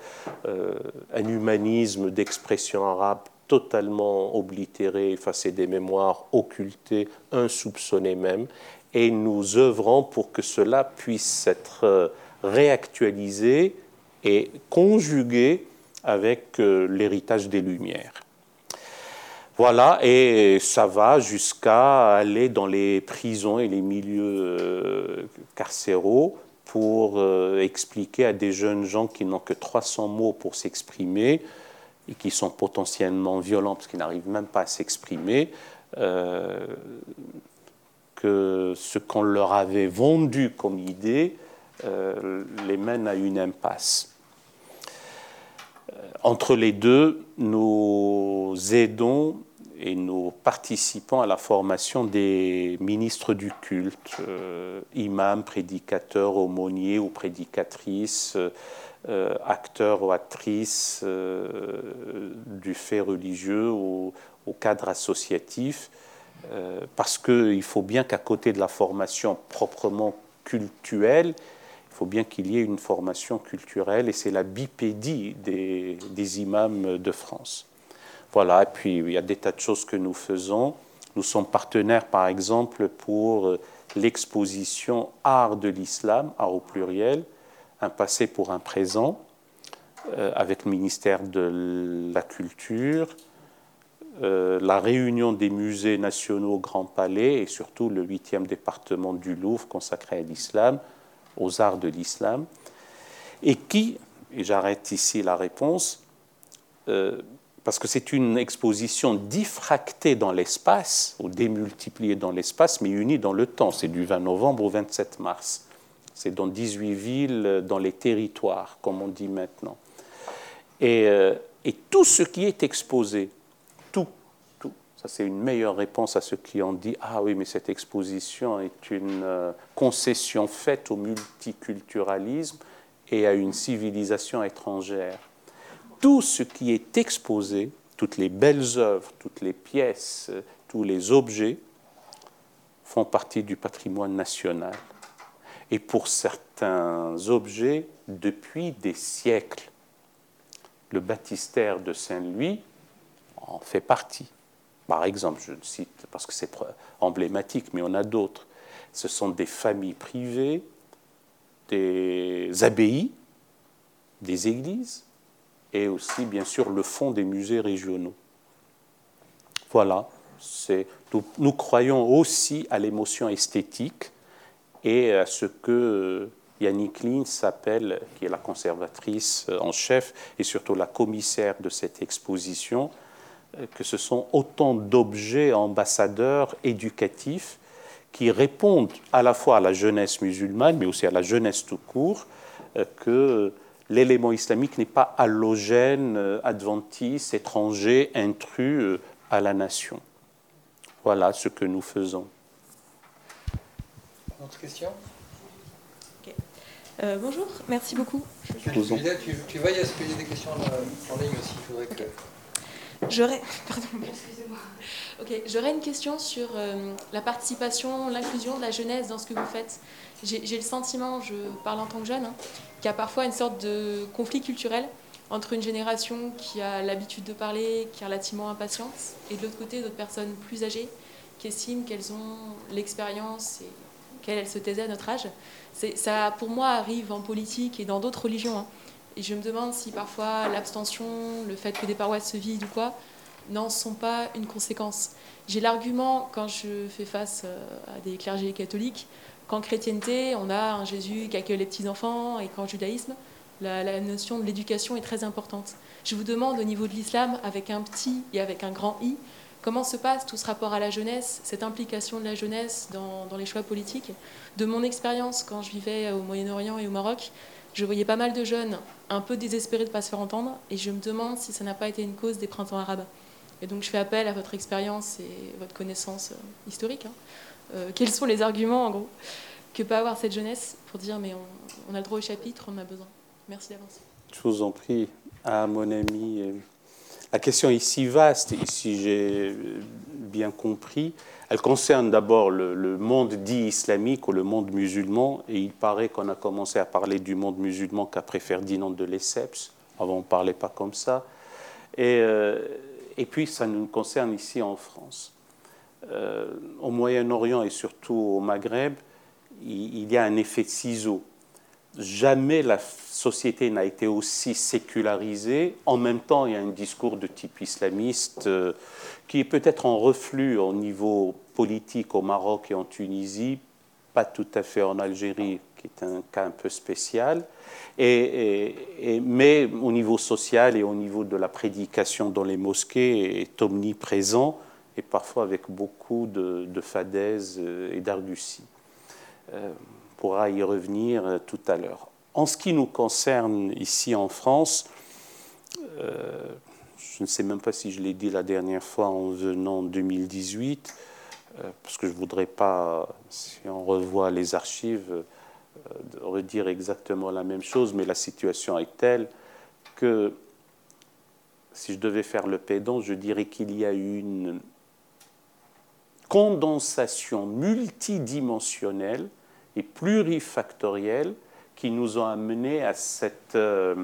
euh, un humanisme d'expression arabe totalement oblitéré, effacé des mémoires, occulté, insoupçonné même, et nous œuvrons pour que cela puisse être réactualisé et conjugué avec euh, l'héritage des Lumières. Voilà, et ça va jusqu'à aller dans les prisons et les milieux euh, carcéraux pour euh, expliquer à des jeunes gens qui n'ont que 300 mots pour s'exprimer et qui sont potentiellement violents parce qu'ils n'arrivent même pas à s'exprimer, que ce qu'on leur avait vendu comme idée les mène à une impasse. Entre les deux, nous aidons et nous participons à la formation des ministres du culte, euh, imams, prédicateurs, aumôniers ou prédicatrices, euh, acteurs ou actrices euh, du fait religieux ou au cadre associatif, parce qu'il faut bien qu'à côté de la formation proprement cultuelle, il faut bien qu'il y ait une formation culturelle et c'est la bipédie des, imams de France. Voilà, et puis il y a des tas de choses que nous faisons. Nous sommes partenaires, par exemple, pour l'exposition Art de l'islam, art au pluriel, un passé pour un présent, euh, avec le ministère de la Culture, euh, la réunion des musées nationaux Grand Palais et surtout le 8e département du Louvre consacré à l'islam, aux arts de l'islam, et qui, et j'arrête ici la réponse, euh, parce que c'est une exposition diffractée dans l'espace, ou démultipliée dans l'espace, mais unie dans le temps. C'est du 20 novembre au 27 mars. C'est dans 18 villes, dans les territoires, comme on dit maintenant. Et, euh, tout ce qui est exposé, c'est une meilleure réponse à ceux qui ont dit Ah oui, mais cette exposition est une euh, concession faite au multiculturalisme et à une civilisation étrangère. Tout ce qui est exposé, toutes les belles œuvres, toutes les pièces, tous les objets font partie du patrimoine national. Et pour certains objets, depuis des siècles, le baptistère de Saint-Louis en fait partie. Par exemple, je le cite parce que c'est emblématique, mais on a d'autres. Ce sont des familles privées, des abbayes, des églises, et aussi, bien sûr, le fond des musées régionaux. Voilà, nous, croyons aussi à l'émotion esthétique et à ce que Yannick Lin s'appelle, qui est la conservatrice en chef et surtout la commissaire de cette exposition, que ce sont autant d'objets ambassadeurs éducatifs qui répondent à la fois à la jeunesse musulmane, mais aussi à la jeunesse tout court, euh, que l'élément islamique n'est pas allogène, euh, adventiste, étranger, intrus euh, à la nation. Voilà ce que nous faisons. Autre question? Bonjour, merci beaucoup. tu, tu, vas y poser des questions en, ligne aussi, il faudrait que... J'aurais, j'aurais une question sur euh, la participation, l'inclusion de la jeunesse dans ce que vous faites. J'ai le sentiment, je parle en tant que jeune, hein, qu'il y a parfois une sorte de conflit culturel entre une génération qui a l'habitude de parler, qui est relativement impatiente, et de l'autre côté, d'autres personnes plus âgées qui estiment qu'elles ont l'expérience et qu'elles se taisaient à notre âge. Ça, pour moi, arrive en politique et dans d'autres religions. Hein. Et je me demande si parfois l'abstention, le fait que des paroisses se vident ou quoi, n'en sont pas une conséquence. J'ai l'argument, quand je fais face euh, à des clergés catholiques, qu'en chrétienté, on a un Jésus qui accueille les petits-enfants et qu'en judaïsme, la, notion de l'éducation est très importante. Je vous demande au niveau de l'islam, avec un petit et avec un grand i, comment se passe tout ce rapport à la jeunesse, cette implication de la jeunesse dans, dans les choix politiques? De mon expérience, quand je vivais au Moyen-Orient et au Maroc, je voyais pas mal de jeunes un peu désespérés de ne pas se faire entendre, et je me demande si ça n'a pas été une cause des printemps arabes. Et donc je fais appel à votre expérience et votre connaissance euh, historique. Hein. Euh, quels sont les arguments, en gros, que peut avoir cette jeunesse pour dire mais on, a le droit au chapitre, on en a besoin? Merci d'avance. Je vous en prie, à mon ami. Euh, la question est si vaste, si j'ai bien compris, elle concerne d'abord le, monde dit islamique ou le monde musulman, et il paraît qu'on a commencé à parler du monde musulman qu'après Ferdinand de Lesseps. Avant, on ne parlait pas comme ça. Et, et puis, ça nous concerne ici en France. Euh, au Moyen-Orient et surtout au Maghreb, il, y a un effet de ciseau. Jamais la société n'a été aussi sécularisée. En même temps, il y a un discours de type islamiste euh, qui est peut-être en reflux au niveau politique au Maroc et en Tunisie, pas tout à fait en Algérie, qui est un cas un peu spécial. Mais au niveau social et au niveau de la prédication dans les mosquées est omniprésent et parfois avec beaucoup de, de fadaises et d'arduties. Euh, pourra y revenir euh, tout à l'heure. En ce qui nous concerne ici en France, euh, je ne sais même pas si je l'ai dit la dernière fois en venant en 2018, parce que je ne voudrais pas, si on revoit les archives, redire exactement la même chose, mais la situation est telle que si je devais faire le pédant, je dirais qu'il y a une condensation multidimensionnelle et qui nous ont amené à, euh,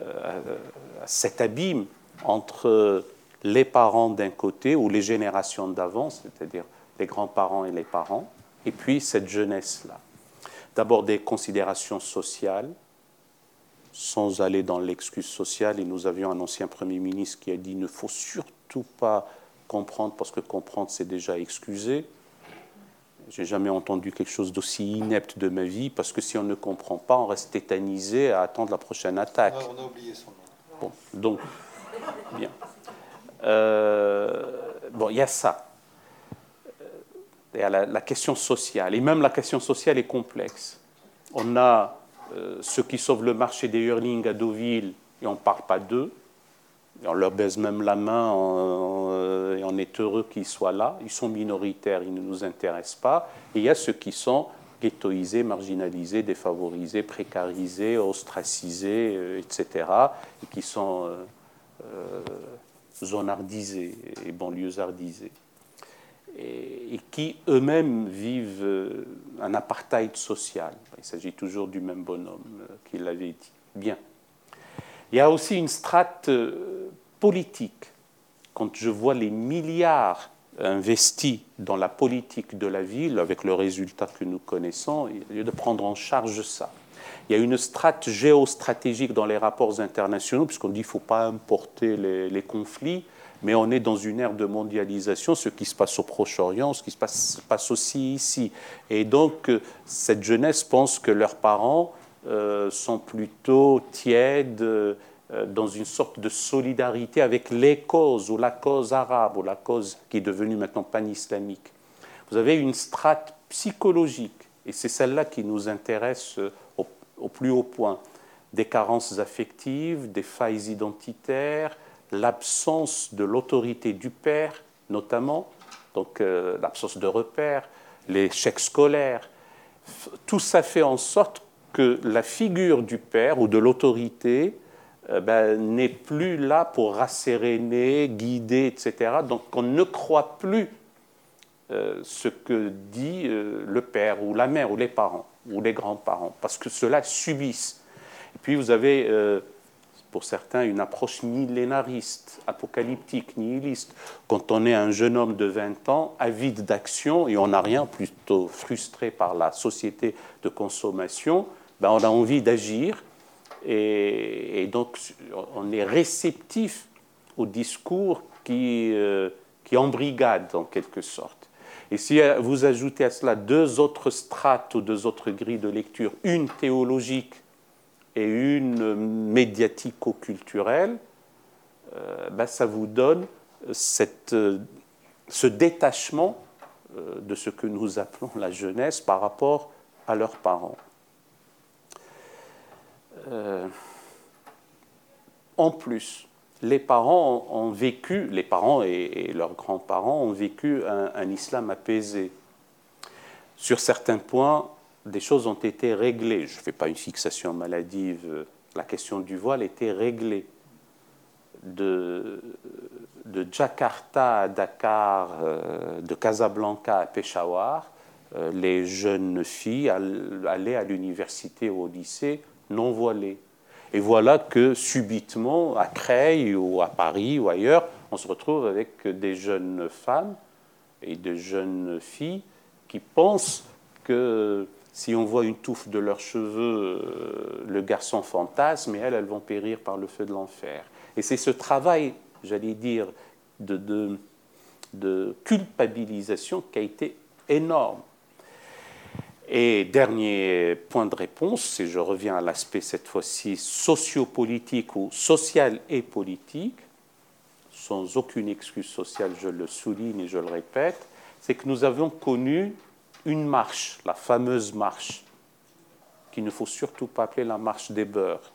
à cet abîme entre les parents d'un côté ou les générations d'avant, c'est-à-dire les grands-parents et les parents, et puis cette jeunesse-là. D'abord des considérations sociales, sans aller dans l'excuse sociale. Et nous avions un ancien Premier ministre qui a dit il ne faut surtout pas comprendre parce que comprendre c'est déjà excuser. J'ai jamais entendu quelque chose d'aussi inepte de ma vie parce que si on ne comprend pas, on reste tétanisé à attendre la prochaine attaque. on a oublié son nom. Bon, donc, bien. Euh, bon, il y a ça à la, question sociale. Et même la question sociale est complexe. On a euh, ceux qui sauvent le marché des hurlings à Deauville et on ne parle pas d'eux. On leur baise même la main et on est heureux qu'ils soient là. Ils sont minoritaires, ils ne nous intéressent pas. Et il y a ceux qui sont ghettoisés, marginalisés, défavorisés, précarisés, ostracisés, euh, etc. et qui sont euh, zonardisés et banlieusardisés et, qui eux-mêmes vivent euh, un apartheid social. Il s'agit toujours du même bonhomme euh, qui l'avait dit. Bien. Il y a aussi une strate euh, politique. Quand je vois les milliards investis dans la politique de la ville, avec le résultat que nous connaissons, il y a de prendre en charge ça. Il y a une strate géostratégique dans les rapports internationaux, puisqu'on dit qu'il ne faut pas importer les, conflits mais on est dans une ère de mondialisation, ce qui se passe au Proche-Orient, ce qui se passe, aussi ici. Et donc, euh, cette jeunesse pense que leurs parents sont plutôt tièdes, euh, dans une sorte de solidarité avec les causes, ou la cause arabe, ou la cause qui est devenue maintenant pan-islamique. Vous avez une strate psychologique, et c'est celle-là qui nous intéresse au, au plus haut point. Des carences affectives, des failles identitaires, l'absence de l'autorité du père, notamment, donc euh, l'absence de repères, l'échec scolaire, tout ça fait en sorte que la figure du père ou de l'autorité euh, ben, n'est plus là pour rasséréner, guider, etc. Donc on ne croit plus euh, ce que dit le père ou la mère ou les parents ou les grands-parents, parce que cela subissent. Et puis vous avez pour certains une approche millénariste, apocalyptique, nihiliste. Quand on est un jeune homme de 20 ans, avide d'action et on n'a rien, plutôt frustré par la société de consommation, ben on a envie d'agir et, donc on est réceptif au discours qui, euh, embrigade en quelque sorte. Et si vous ajoutez à cela deux autres strates ou deux autres grilles de lecture, une théologique et une médiatico-culturelle, euh, ben, ça vous donne euh, ce détachement euh, de ce que nous appelons la jeunesse par rapport à leurs parents. En plus, les parents ont vécu, les parents et, leurs grands-parents ont vécu un, islam apaisé. Sur certains points, des choses ont été réglées. Je ne fais pas une fixation maladive. La question du voile était réglée. De, de Jakarta à Dakar, euh, de Casablanca à Peshawar, euh, les jeunes filles allaient à l'université ou au lycée non voilées. Et voilà que subitement, à Creil ou à Paris ou ailleurs, on se retrouve avec des jeunes femmes et des jeunes filles qui pensent que si on voit une touffe de leurs cheveux, euh, le garçon fantasme, et elles, elles vont périr par le feu de l'enfer. Et c'est ce travail, j'allais dire, de, de, culpabilisation qui a été énorme. Et dernier point de réponse, et je reviens à l'aspect cette fois-ci sociopolitique ou social et politique, sans aucune excuse sociale, je le souligne et je le répète, c'est que nous avons connu une marche, la fameuse marche, qu'il ne faut surtout pas appeler la marche des beurs,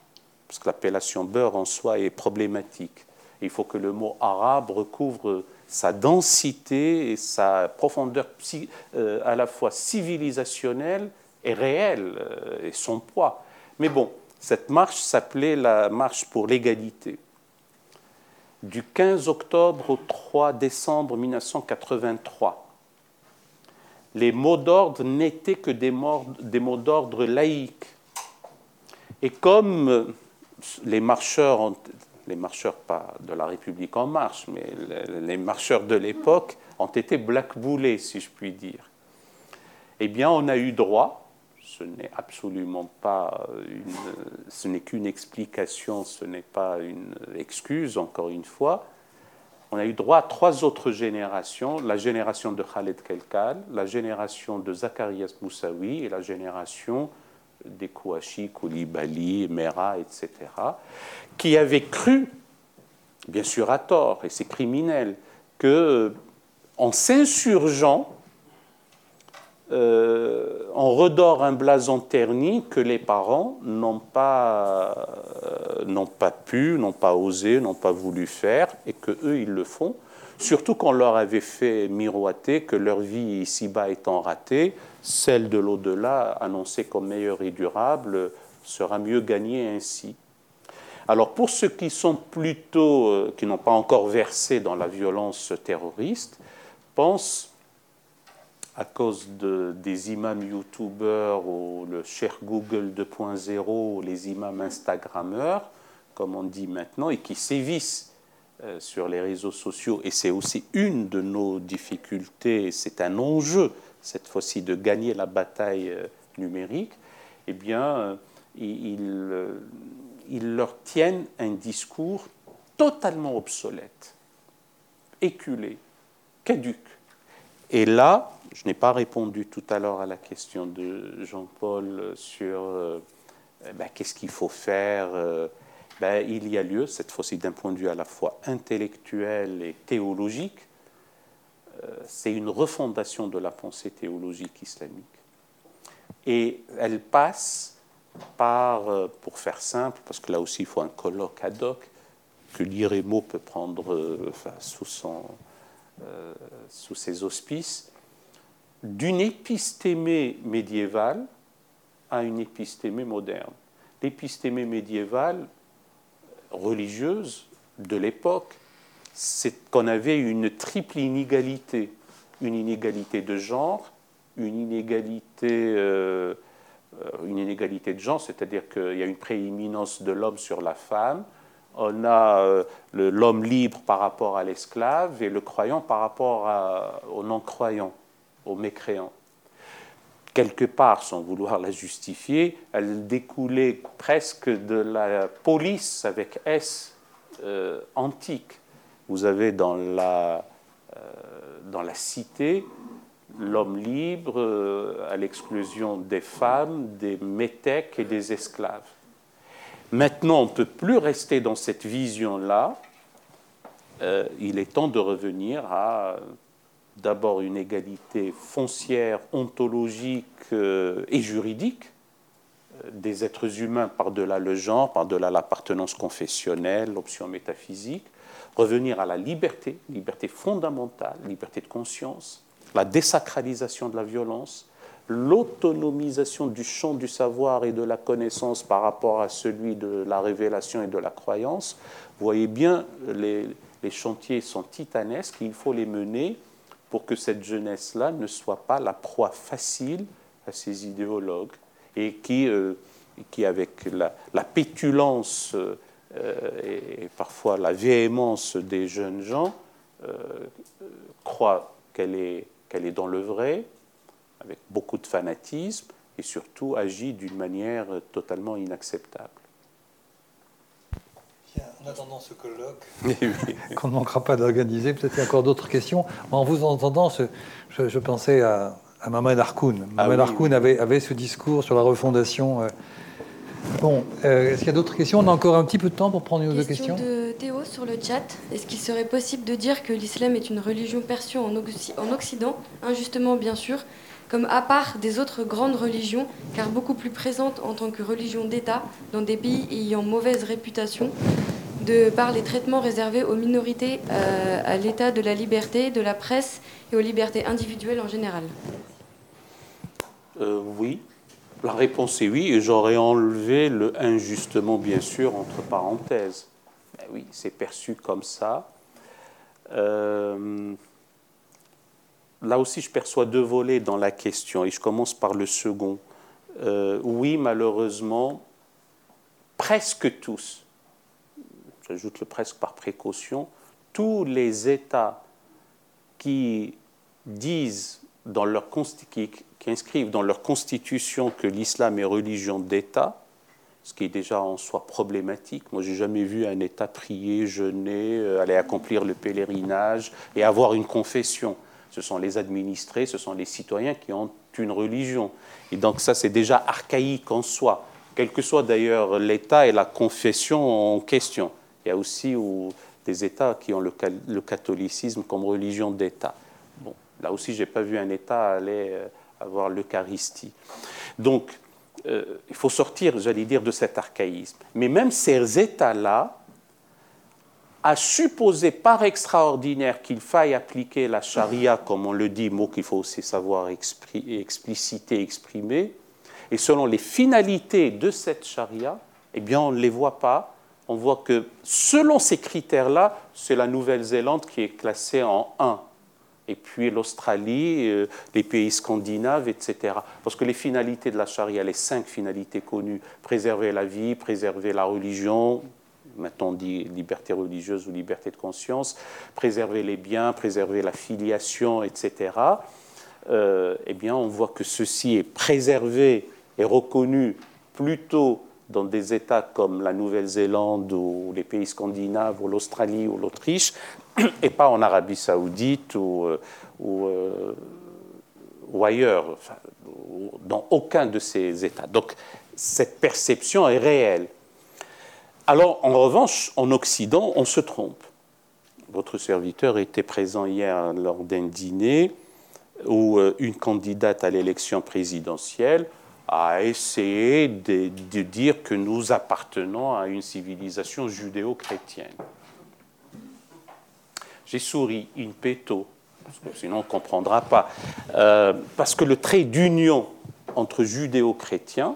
parce que l'appellation beurre en soi est problématique. Il faut que le mot arabe recouvre sa densité et sa profondeur euh, à la fois civilisationnelle et réelle, euh, et son poids. Mais bon, cette marche s'appelait la marche pour l'égalité. Du 15 octobre au 3 décembre 1983, les mots d'ordre n'étaient que des mots, d'ordre laïques. Et comme les marcheurs, les marcheurs de la République en marche, mais les marcheurs de l'époque ont été blackboulés, si je puis dire, eh bien on a eu droit, ce n'est absolument pas une, ce n'est qu'une explication, ce n'est pas une excuse, encore une fois, on a eu droit à trois autres générations, la génération de Khaled Kelkal, la génération de Zacharias Moussaoui et la génération des Kouachi, Koulibaly, Mera, etc., qui avaient cru, bien sûr à tort, et c'est criminel, que en s'insurgeant euh, on redore un blason terni que les parents n'ont pas, euh, n'ont pas pu, n'ont pas osé, n'ont pas voulu faire, et que eux ils le font. Surtout qu'on leur avait fait miroiter que leur vie ici-bas étant ratée, celle de l'au-delà, annoncée comme meilleure et durable, sera mieux gagnée ainsi. Alors pour ceux qui sont plutôt, euh, qui n'ont pas encore versé dans la violence terroriste, pensent à cause de, des imams youtubeurs ou le cher Google 2.0 les imams instagrammeurs, comme on dit maintenant, et qui sévissent euh, sur les réseaux sociaux. Et c'est aussi une de nos difficultés, c'est un enjeu cette fois-ci de gagner la bataille euh, numérique, eh bien, euh, ils, ils leur tiennent un discours totalement obsolète, éculé, caduque. Et là, je n'ai pas répondu tout à l'heure à la question de Jean-Paul sur euh, ben, qu'est-ce qu'il faut faire. Euh, ben, il y a lieu, cette fois-ci d'un point de vue à la fois intellectuel et théologique, euh, c'est une refondation de la pensée théologique islamique. Et elle passe par, pour faire simple, parce que là aussi il faut un colloque ad hoc, que l'IREMO peut prendre sous, son, sous ses auspices, d'une épistémée médiévale à une épistémée moderne. L'épistémée médiévale religieuse de l'époque, c'est qu'on avait une triple inégalité. Une inégalité de genre, une inégalité, euh, une inégalité de genre, c'est-à-dire qu'il y a une prééminence de l'homme sur la femme, on a euh, l'homme libre par rapport à l'esclave et le croyant par rapport au non-croyant aux mécréants. Quelque part, sans vouloir la justifier, elle découlait presque de la police avec S euh, antique. Vous avez dans la, euh, dans la cité l'homme libre euh, à l'exclusion des femmes, des métèques et des esclaves. Maintenant, on ne peut plus rester dans cette vision-là. Euh, il est temps de revenir à d'abord une égalité foncière, ontologique et juridique des êtres humains par-delà le genre, par-delà l'appartenance confessionnelle, l'option métaphysique, revenir à la liberté, liberté fondamentale, liberté de conscience, la désacralisation de la violence, l'autonomisation du champ du savoir et de la connaissance par rapport à celui de la révélation et de la croyance. Vous voyez bien, les, chantiers sont titanesques, il faut les mener pour que cette jeunesse-là ne soit pas la proie facile à ces idéologues et qui, euh, qui avec la, pétulance euh, et, parfois la véhémence des jeunes gens, euh, croient qu'elle est, qu'elle est dans le vrai, avec beaucoup de fanatisme, et surtout agit d'une manière totalement inacceptable. en attendant ce colloque, qu'on ne manquera pas d'organiser, peut-être y a encore d'autres questions. En vous entendant, je, pensais à, à Maman Harkoun. Ah Maman avait, avait, ce discours sur la refondation. Bon, euh, est-ce qu'il y a d'autres questions? On a encore un petit peu de temps pour prendre une ou deux questions. de Théo sur le chat. Est-ce qu'il serait possible de dire que l'islam est une religion perçue en, en Occident, injustement bien sûr, comme à part des autres grandes religions, car beaucoup plus présente en tant que religion d'État dans des pays ayant mauvaise réputation, de par les traitements réservés aux minorités, euh, à l'état de la liberté, de la presse et aux libertés individuelles en général? Euh, Oui. La réponse est oui, et j'aurais enlevé le injustement, bien sûr, entre parenthèses. Ben oui, c'est perçu comme ça. Euh, là aussi, je perçois deux volets dans la question, et je commence par le second. Euh, oui, malheureusement, presque tous, j'ajoute le presque par précaution, tous les États qui disent dans leur qui, qui inscrivent dans leur constitution que l'islam est religion d'État, ce qui est déjà en soi problématique. Moi, j'ai jamais vu un État prier, jeûner, euh, aller accomplir le pèlerinage et avoir une confession ce sont les administrés, ce sont les citoyens qui ont une religion. Et donc ça, c'est déjà archaïque en soi, quel que soit d'ailleurs l'État et la confession en question. Il y a aussi des États qui ont le, catholicisme comme religion d'État. Bon, là aussi, je n'ai pas vu un État aller euh, avoir l'Eucharistie. Donc, euh, il faut sortir, j'allais dire, de cet archaïsme. Mais même ces États-là, à supposer par extraordinaire qu'il faille appliquer la charia, comme on le dit, mot qu'il faut aussi savoir expliciter, exprimer, et selon les finalités de cette charia, eh bien, on ne les voit pas. On voit que selon ces critères-là, c'est la Nouvelle-Zélande qui est classée en 1 et puis l'Australie, euh, les pays scandinaves, etc. Parce que les finalités de la charia, les cinq finalités connues, préserver la vie, préserver la religion, maintenant on dit liberté religieuse ou liberté de conscience, préserver les biens, préserver la filiation, etc., euh, eh bien, on voit que ceci est préservé et reconnu plutôt dans des États comme la Nouvelle-Zélande ou les pays scandinaves ou l'Australie ou l'Autriche, et pas en Arabie saoudite ou, euh, euh, ou, ailleurs, dans aucun de ces États. Donc cette perception est réelle. Alors, en revanche, en Occident, on se trompe. Votre serviteur était présent hier lors d'un dîner où euh, une candidate à l'élection présidentielle a essayé de, dire que nous appartenons à une civilisation judéo-chrétienne. J'ai souri, in petto, sinon on ne comprendra pas. Euh, parce que le trait d'union entre judéo-chrétiens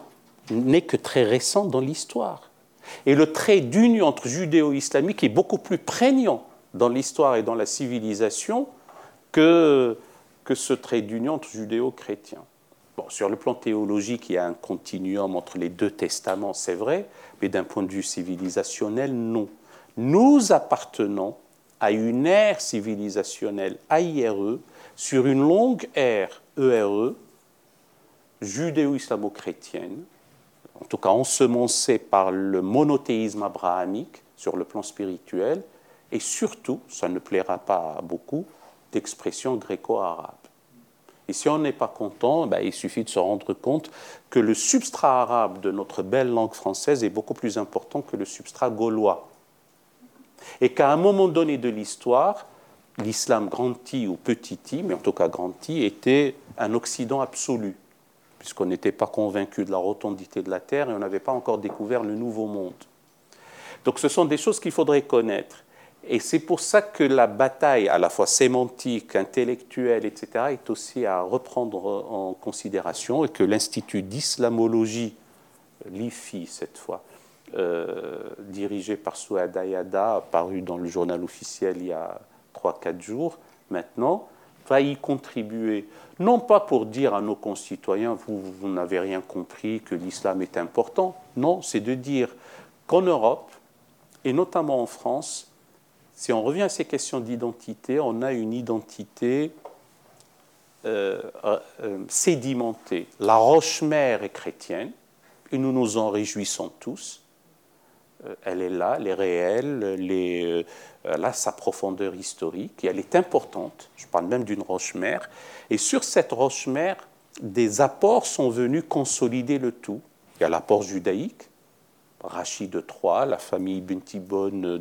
n'est que très récent dans l'histoire. Et le trait d'union entre judéo-islamique est beaucoup plus prégnant dans l'histoire et dans la civilisation que, que ce trait d'union entre judéo-chrétiens. Bon, sur le plan théologique, il y a un continuum entre les deux testaments, c'est vrai, mais d'un point de vue civilisationnel, non. Nous appartenons à une ère civilisationnelle AIRE sur une longue ère ERE, judéo-islamo-chrétienne, en tout cas ensemencé par le monothéisme abrahamique sur le plan spirituel, et surtout, ça ne plaira pas à beaucoup, d'expression gréco-arabe. Et si on n'est pas content, ben, il suffit de se rendre compte que le substrat arabe de notre belle langue française est beaucoup plus important que le substrat gaulois. Et qu'à un moment donné de l'histoire, l'islam grand I ou petit mais en tout cas grand I, était un Occident absolu, puisqu'on n'était pas convaincu de la rotondité de la Terre et on n'avait pas encore découvert le nouveau monde. Donc ce sont des choses qu'il faudrait connaître. Et c'est pour ça que la bataille, à la fois sémantique, intellectuelle, etc., est aussi à reprendre en considération et que l'Institut d'islamologie, l'IFI cette fois, euh, dirigé par Souad Ayada, paru dans le journal officiel il y a 3-4 jours maintenant, va y contribuer. Non pas pour dire à nos concitoyens, vous, vous n'avez rien compris, que l'islam est important. Non, c'est de dire qu'en Europe, et notamment en France, si on revient à ces questions d'identité, on a une identité euh, euh, sédimentée. La roche-mère est chrétienne, et nous nous en réjouissons tous. Euh, elle est là, elle est réelle, elle a sa profondeur historique, et elle est importante. Je parle même d'une roche-mère. Et sur cette roche-mère, des apports sont venus consolider le tout. Il y a l'apport judaïque, Rachid de Troyes, la famille Buntibone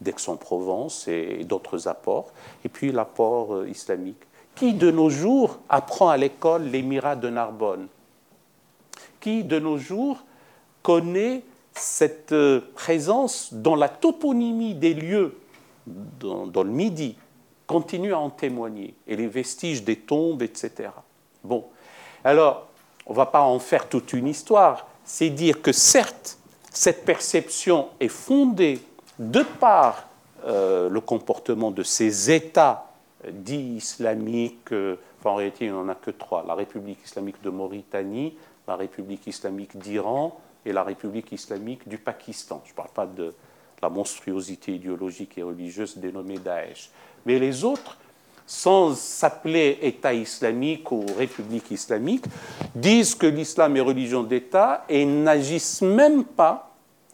d'Aix-en-Provence et d'autres apports, et puis l'apport euh, islamique. Qui de nos jours apprend à l'école l'émirat de Narbonne Qui de nos jours connaît cette euh, présence dans la toponymie des lieux dans, le Midi continue à en témoigner, et les vestiges des tombes, etc. Bon, alors, on ne va pas en faire toute une histoire, c'est dire que certes, cette perception est fondée de par euh, le comportement de ces États dits islamiques, euh, en réalité il n'y en a que trois, la République islamique de Mauritanie, la République islamique d'Iran et la République islamique du Pakistan. Je ne parle pas de la monstruosité idéologique et religieuse dénommée Daesh. Mais les autres sans s'appeler État islamique ou République islamique, disent que l'islam est religion d'État et n'agissent même pas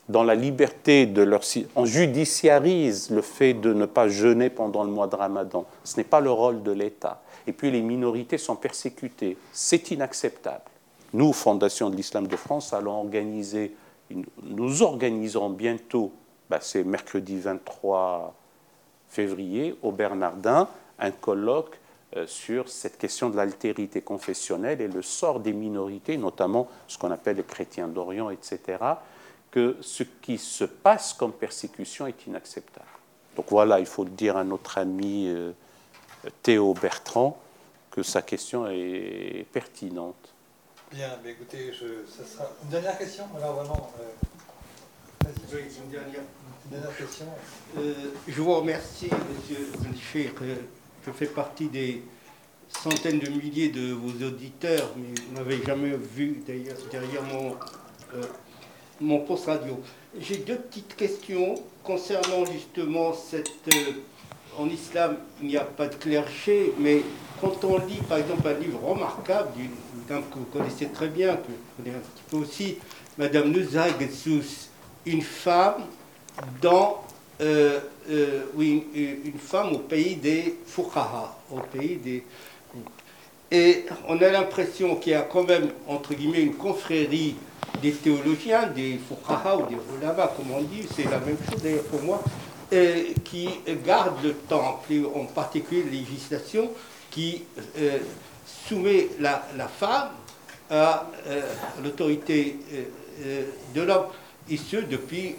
dans la liberté de leur... On judiciarise le fait de ne pas jeûner pendant le mois de Ramadan. Ce n'est pas le rôle de l'État. Et puis les minorités sont persécutées. C'est inacceptable. Nous, Fondation de l'Islam de France, allons organiser, nous organiserons bientôt, bah, c'est mercredi 23 février, au Bernardin, un colloque euh, sur cette question de l'altérité confessionnelle et le sort des minorités, notamment ce qu'on appelle les chrétiens d'Orient, etc., que ce qui se passe comme persécution est inacceptable. Donc voilà, il faut dire à notre ami euh, Théo Bertrand que sa question est pertinente. Bien, mais écoutez, je, ça sera une dernière question. Alors vraiment, euh, oui, une dernière, une dernière question. je vous remercie, Monsieur Zunchir, je fais partie des centaines de milliers de vos auditeurs, mais vous n'avez jamais vu derrière, mon, euh, mon poste radio. J'ai deux petites questions concernant justement cette... Euh, en islam, il n'y a pas de clergé, mais quand on lit par exemple un livre remarquable d'une dame que vous connaissez très bien, que vous connaissez un petit peu aussi, Madame Nuzha une femme dans euh, euh, oui, une, femme au pays des Fuqaha, au pays des... Et on a l'impression qu'il y a quand même, entre guillemets, une confrérie des théologiens, des Fuqaha ou des ulama, comme on dit, c'est la même chose d'ailleurs pour moi, qui gardent le temple, en particulier la législation qui euh, soumet la, femme à l'autorité de l'homme, et ce depuis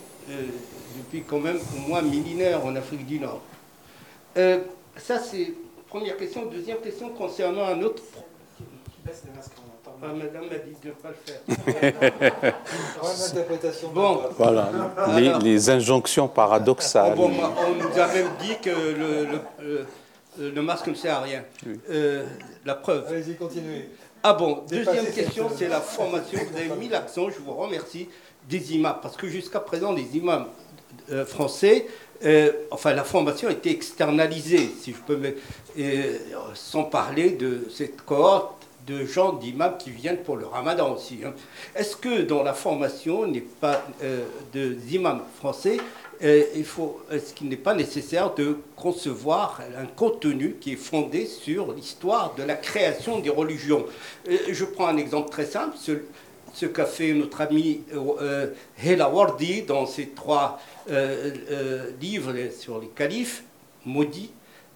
depuis quand même au moins millénaire en Afrique du Nord. Euh, ça, c'est première question. Deuxième question concernant un autre. Ah, madame m'a dit de ne pas le faire. bon, voilà, les, les, injonctions paradoxales. Bon, on nous a même dit que le, le, le masque ne sert à rien. Euh, la preuve. Allez-y, continuez. Ah bon, deuxième question, c'est la formation. Vous avez mis l'accent, je vous remercie, des imams. Parce que jusqu'à présent, les imams euh, français, euh, enfin la formation a été externalisée, si je peux, me, sans parler de cette cohorte de gens d'imams qui viennent pour le ramadan aussi. Hein. Est-ce que dans la formation n'est pas euh, de imams français, euh, il faut, est-ce qu'il n'est pas nécessaire de concevoir un contenu qui est fondé sur l'histoire de la création des religions euh, Je prends un exemple très simple, ce, ce qu'a fait notre ami euh, Hela Wardi dans ses trois livres sur les califes, maudits,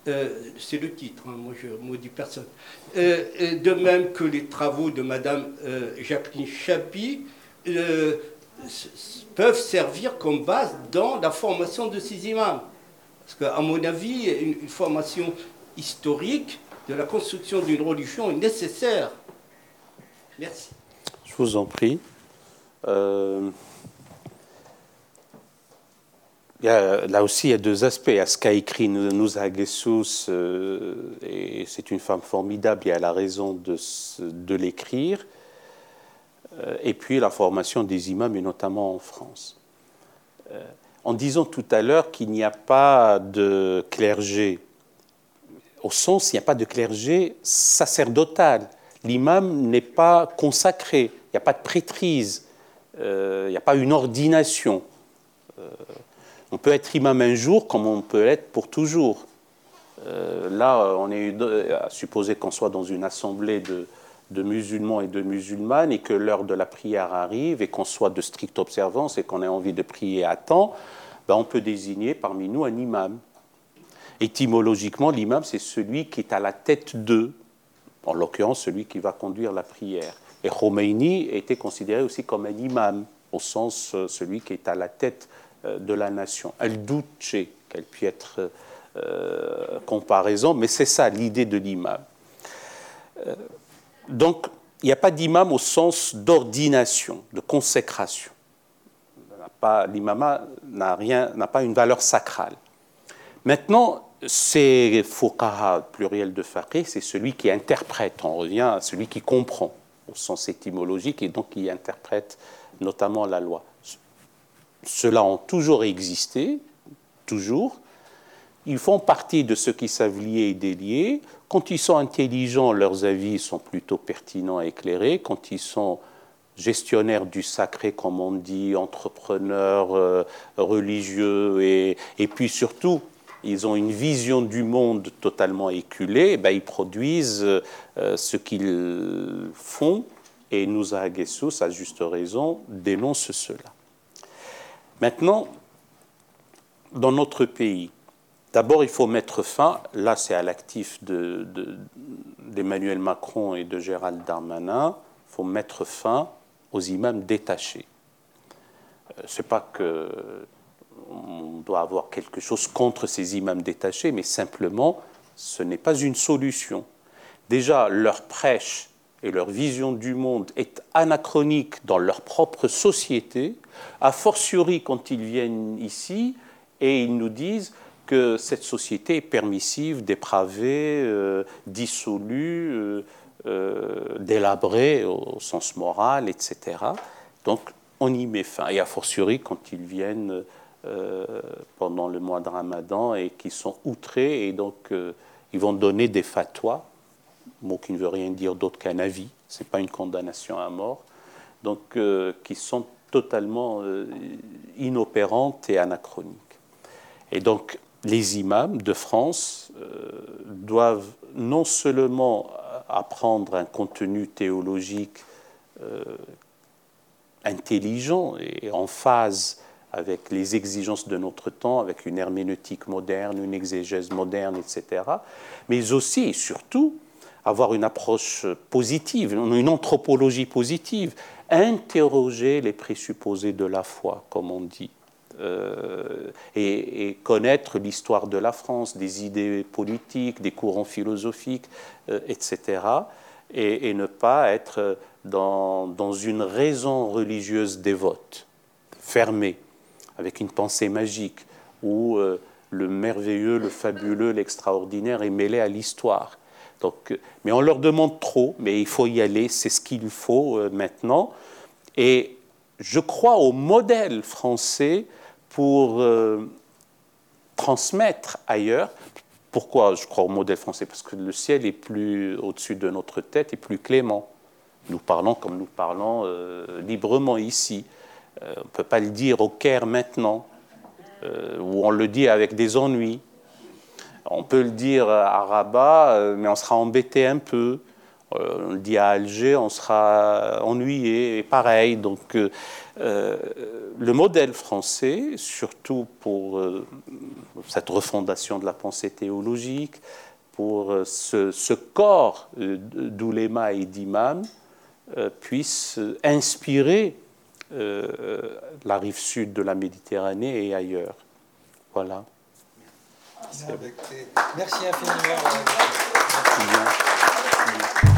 c'est le titre, hein, moi je maudis personne. de même que les travaux de Madame Jacqueline Chapi peuvent servir comme base dans la formation de ces imams. Parce qu'à mon avis, une, formation historique de la construction d'une religion est nécessaire. Merci. Je vous en prie. Euh, là aussi, il y a deux aspects. A ce qu'a écrit Nouza euh, et c'est une femme formidable et elle a raison de l'écrire. Euh, et puis la formation des imams, et notamment en France. Euh, en disant tout à l'heure qu'il n'y a pas de clergé, au sens, il n'y a pas de clergé sacerdotal. L'imam n'est pas consacré, il n'y a pas de prêtrise, euh, il n'y a pas une ordination. on peut être imam un jour comme on peut l'être pour toujours. là, on est à supposer qu'on soit dans une assemblée de, de musulmans et de musulmanes et que l'heure de la prière arrive et qu'on soit de stricte observance et qu'on ait envie de prier à temps, ben on peut désigner parmi nous un imam. Étymologiquement, l'imam, c'est celui qui est à la tête d'eux, en l'occurrence celui qui va conduire la prière. Et Khomeini était considéré aussi comme un imam, au sens euh, celui qui est à la tête euh, de la nation. Al-Douche, qu'elle puisse être euh, comparaison, mais c'est ça l'idée de l'imam. Donc, il n'y a pas d'imam au sens d'ordination, de consécration. L'imam n'a pas une valeur sacrale. Maintenant, c'est fuqaha, pluriel de faqih, c'est celui qui interprète, on revient à celui qui comprend au sens étymologique et donc qui interprète notamment la loi. Ceux-là ont toujours existé, toujours. Ils font partie de ceux qui savent lier et délier. Quand ils sont intelligents, leurs avis sont plutôt pertinents et éclairés. Quand ils sont gestionnaires du sacré, comme on dit, entrepreneurs euh, religieux, et, et, puis surtout, ils ont une vision du monde totalement éculée, ben, ils produisent euh, ce qu'ils font, et nous, à à juste raison, dénonce cela. Maintenant, dans notre pays, D'abord, il faut mettre fin, là c'est à l'actif d'Emmanuel Macron et de Gérald Darmanin, il faut mettre fin aux imams détachés. Euh, Ce n'est pas que on doit avoir quelque chose contre ces imams détachés, mais simplement, ce n'est pas une solution. Déjà, leur prêche et leur vision du monde est anachronique dans leur propre société, a fortiori quand ils viennent ici et ils nous disent que cette société est permissive, dépravée, euh, dissolue, euh, euh, délabrée au sens moral, etc. Donc on y met fin. Et a fortiori quand ils viennent pendant le mois de Ramadan et qui sont outrés et donc ils vont donner des fatwas, mot qui ne veut rien dire d'autre qu'un avis, ce n'est pas une condamnation à mort, donc qui sont totalement inopérantes et anachroniques. Et donc les imams de France euh, doivent non seulement apprendre un contenu théologique euh, intelligent et en phase avec les exigences de notre temps, avec une herméneutique moderne, une exégèse moderne, etc., mais aussi et surtout avoir une approche positive, une anthropologie positive, interroger les présupposés de la foi, comme on dit, euh, et, connaître l'histoire de la France, des idées politiques, des courants philosophiques, euh, etc. Et, ne pas être dans, dans, une raison religieuse dévote, fermée, avec une pensée magique, où euh, le merveilleux, le fabuleux, l'extraordinaire est mêlé à l'histoire. Donc, mais on leur demande trop, mais il faut y aller, c'est ce qu'il faut maintenant. Et je crois au modèle français pour euh, transmettre ailleurs, Pourquoi je crois au modèle français? Parce que le ciel est plus au-dessus de notre tête et plus clément. Nous parlons comme nous parlons euh, librement ici. Euh, on ne peut pas le dire au Caire maintenant, où on le dit avec des ennuis. On peut le dire à Rabat, mais on sera embêté un peu. On le dit à Alger, on sera ennuyé, et pareil. Donc, le modèle français, surtout pour cette refondation de la pensée théologique, pour ce, ce corps d'ouléma et d'imam, puisse inspirer euh, la rive sud de la Méditerranée et ailleurs. Voilà. Merci infiniment. Merci bien.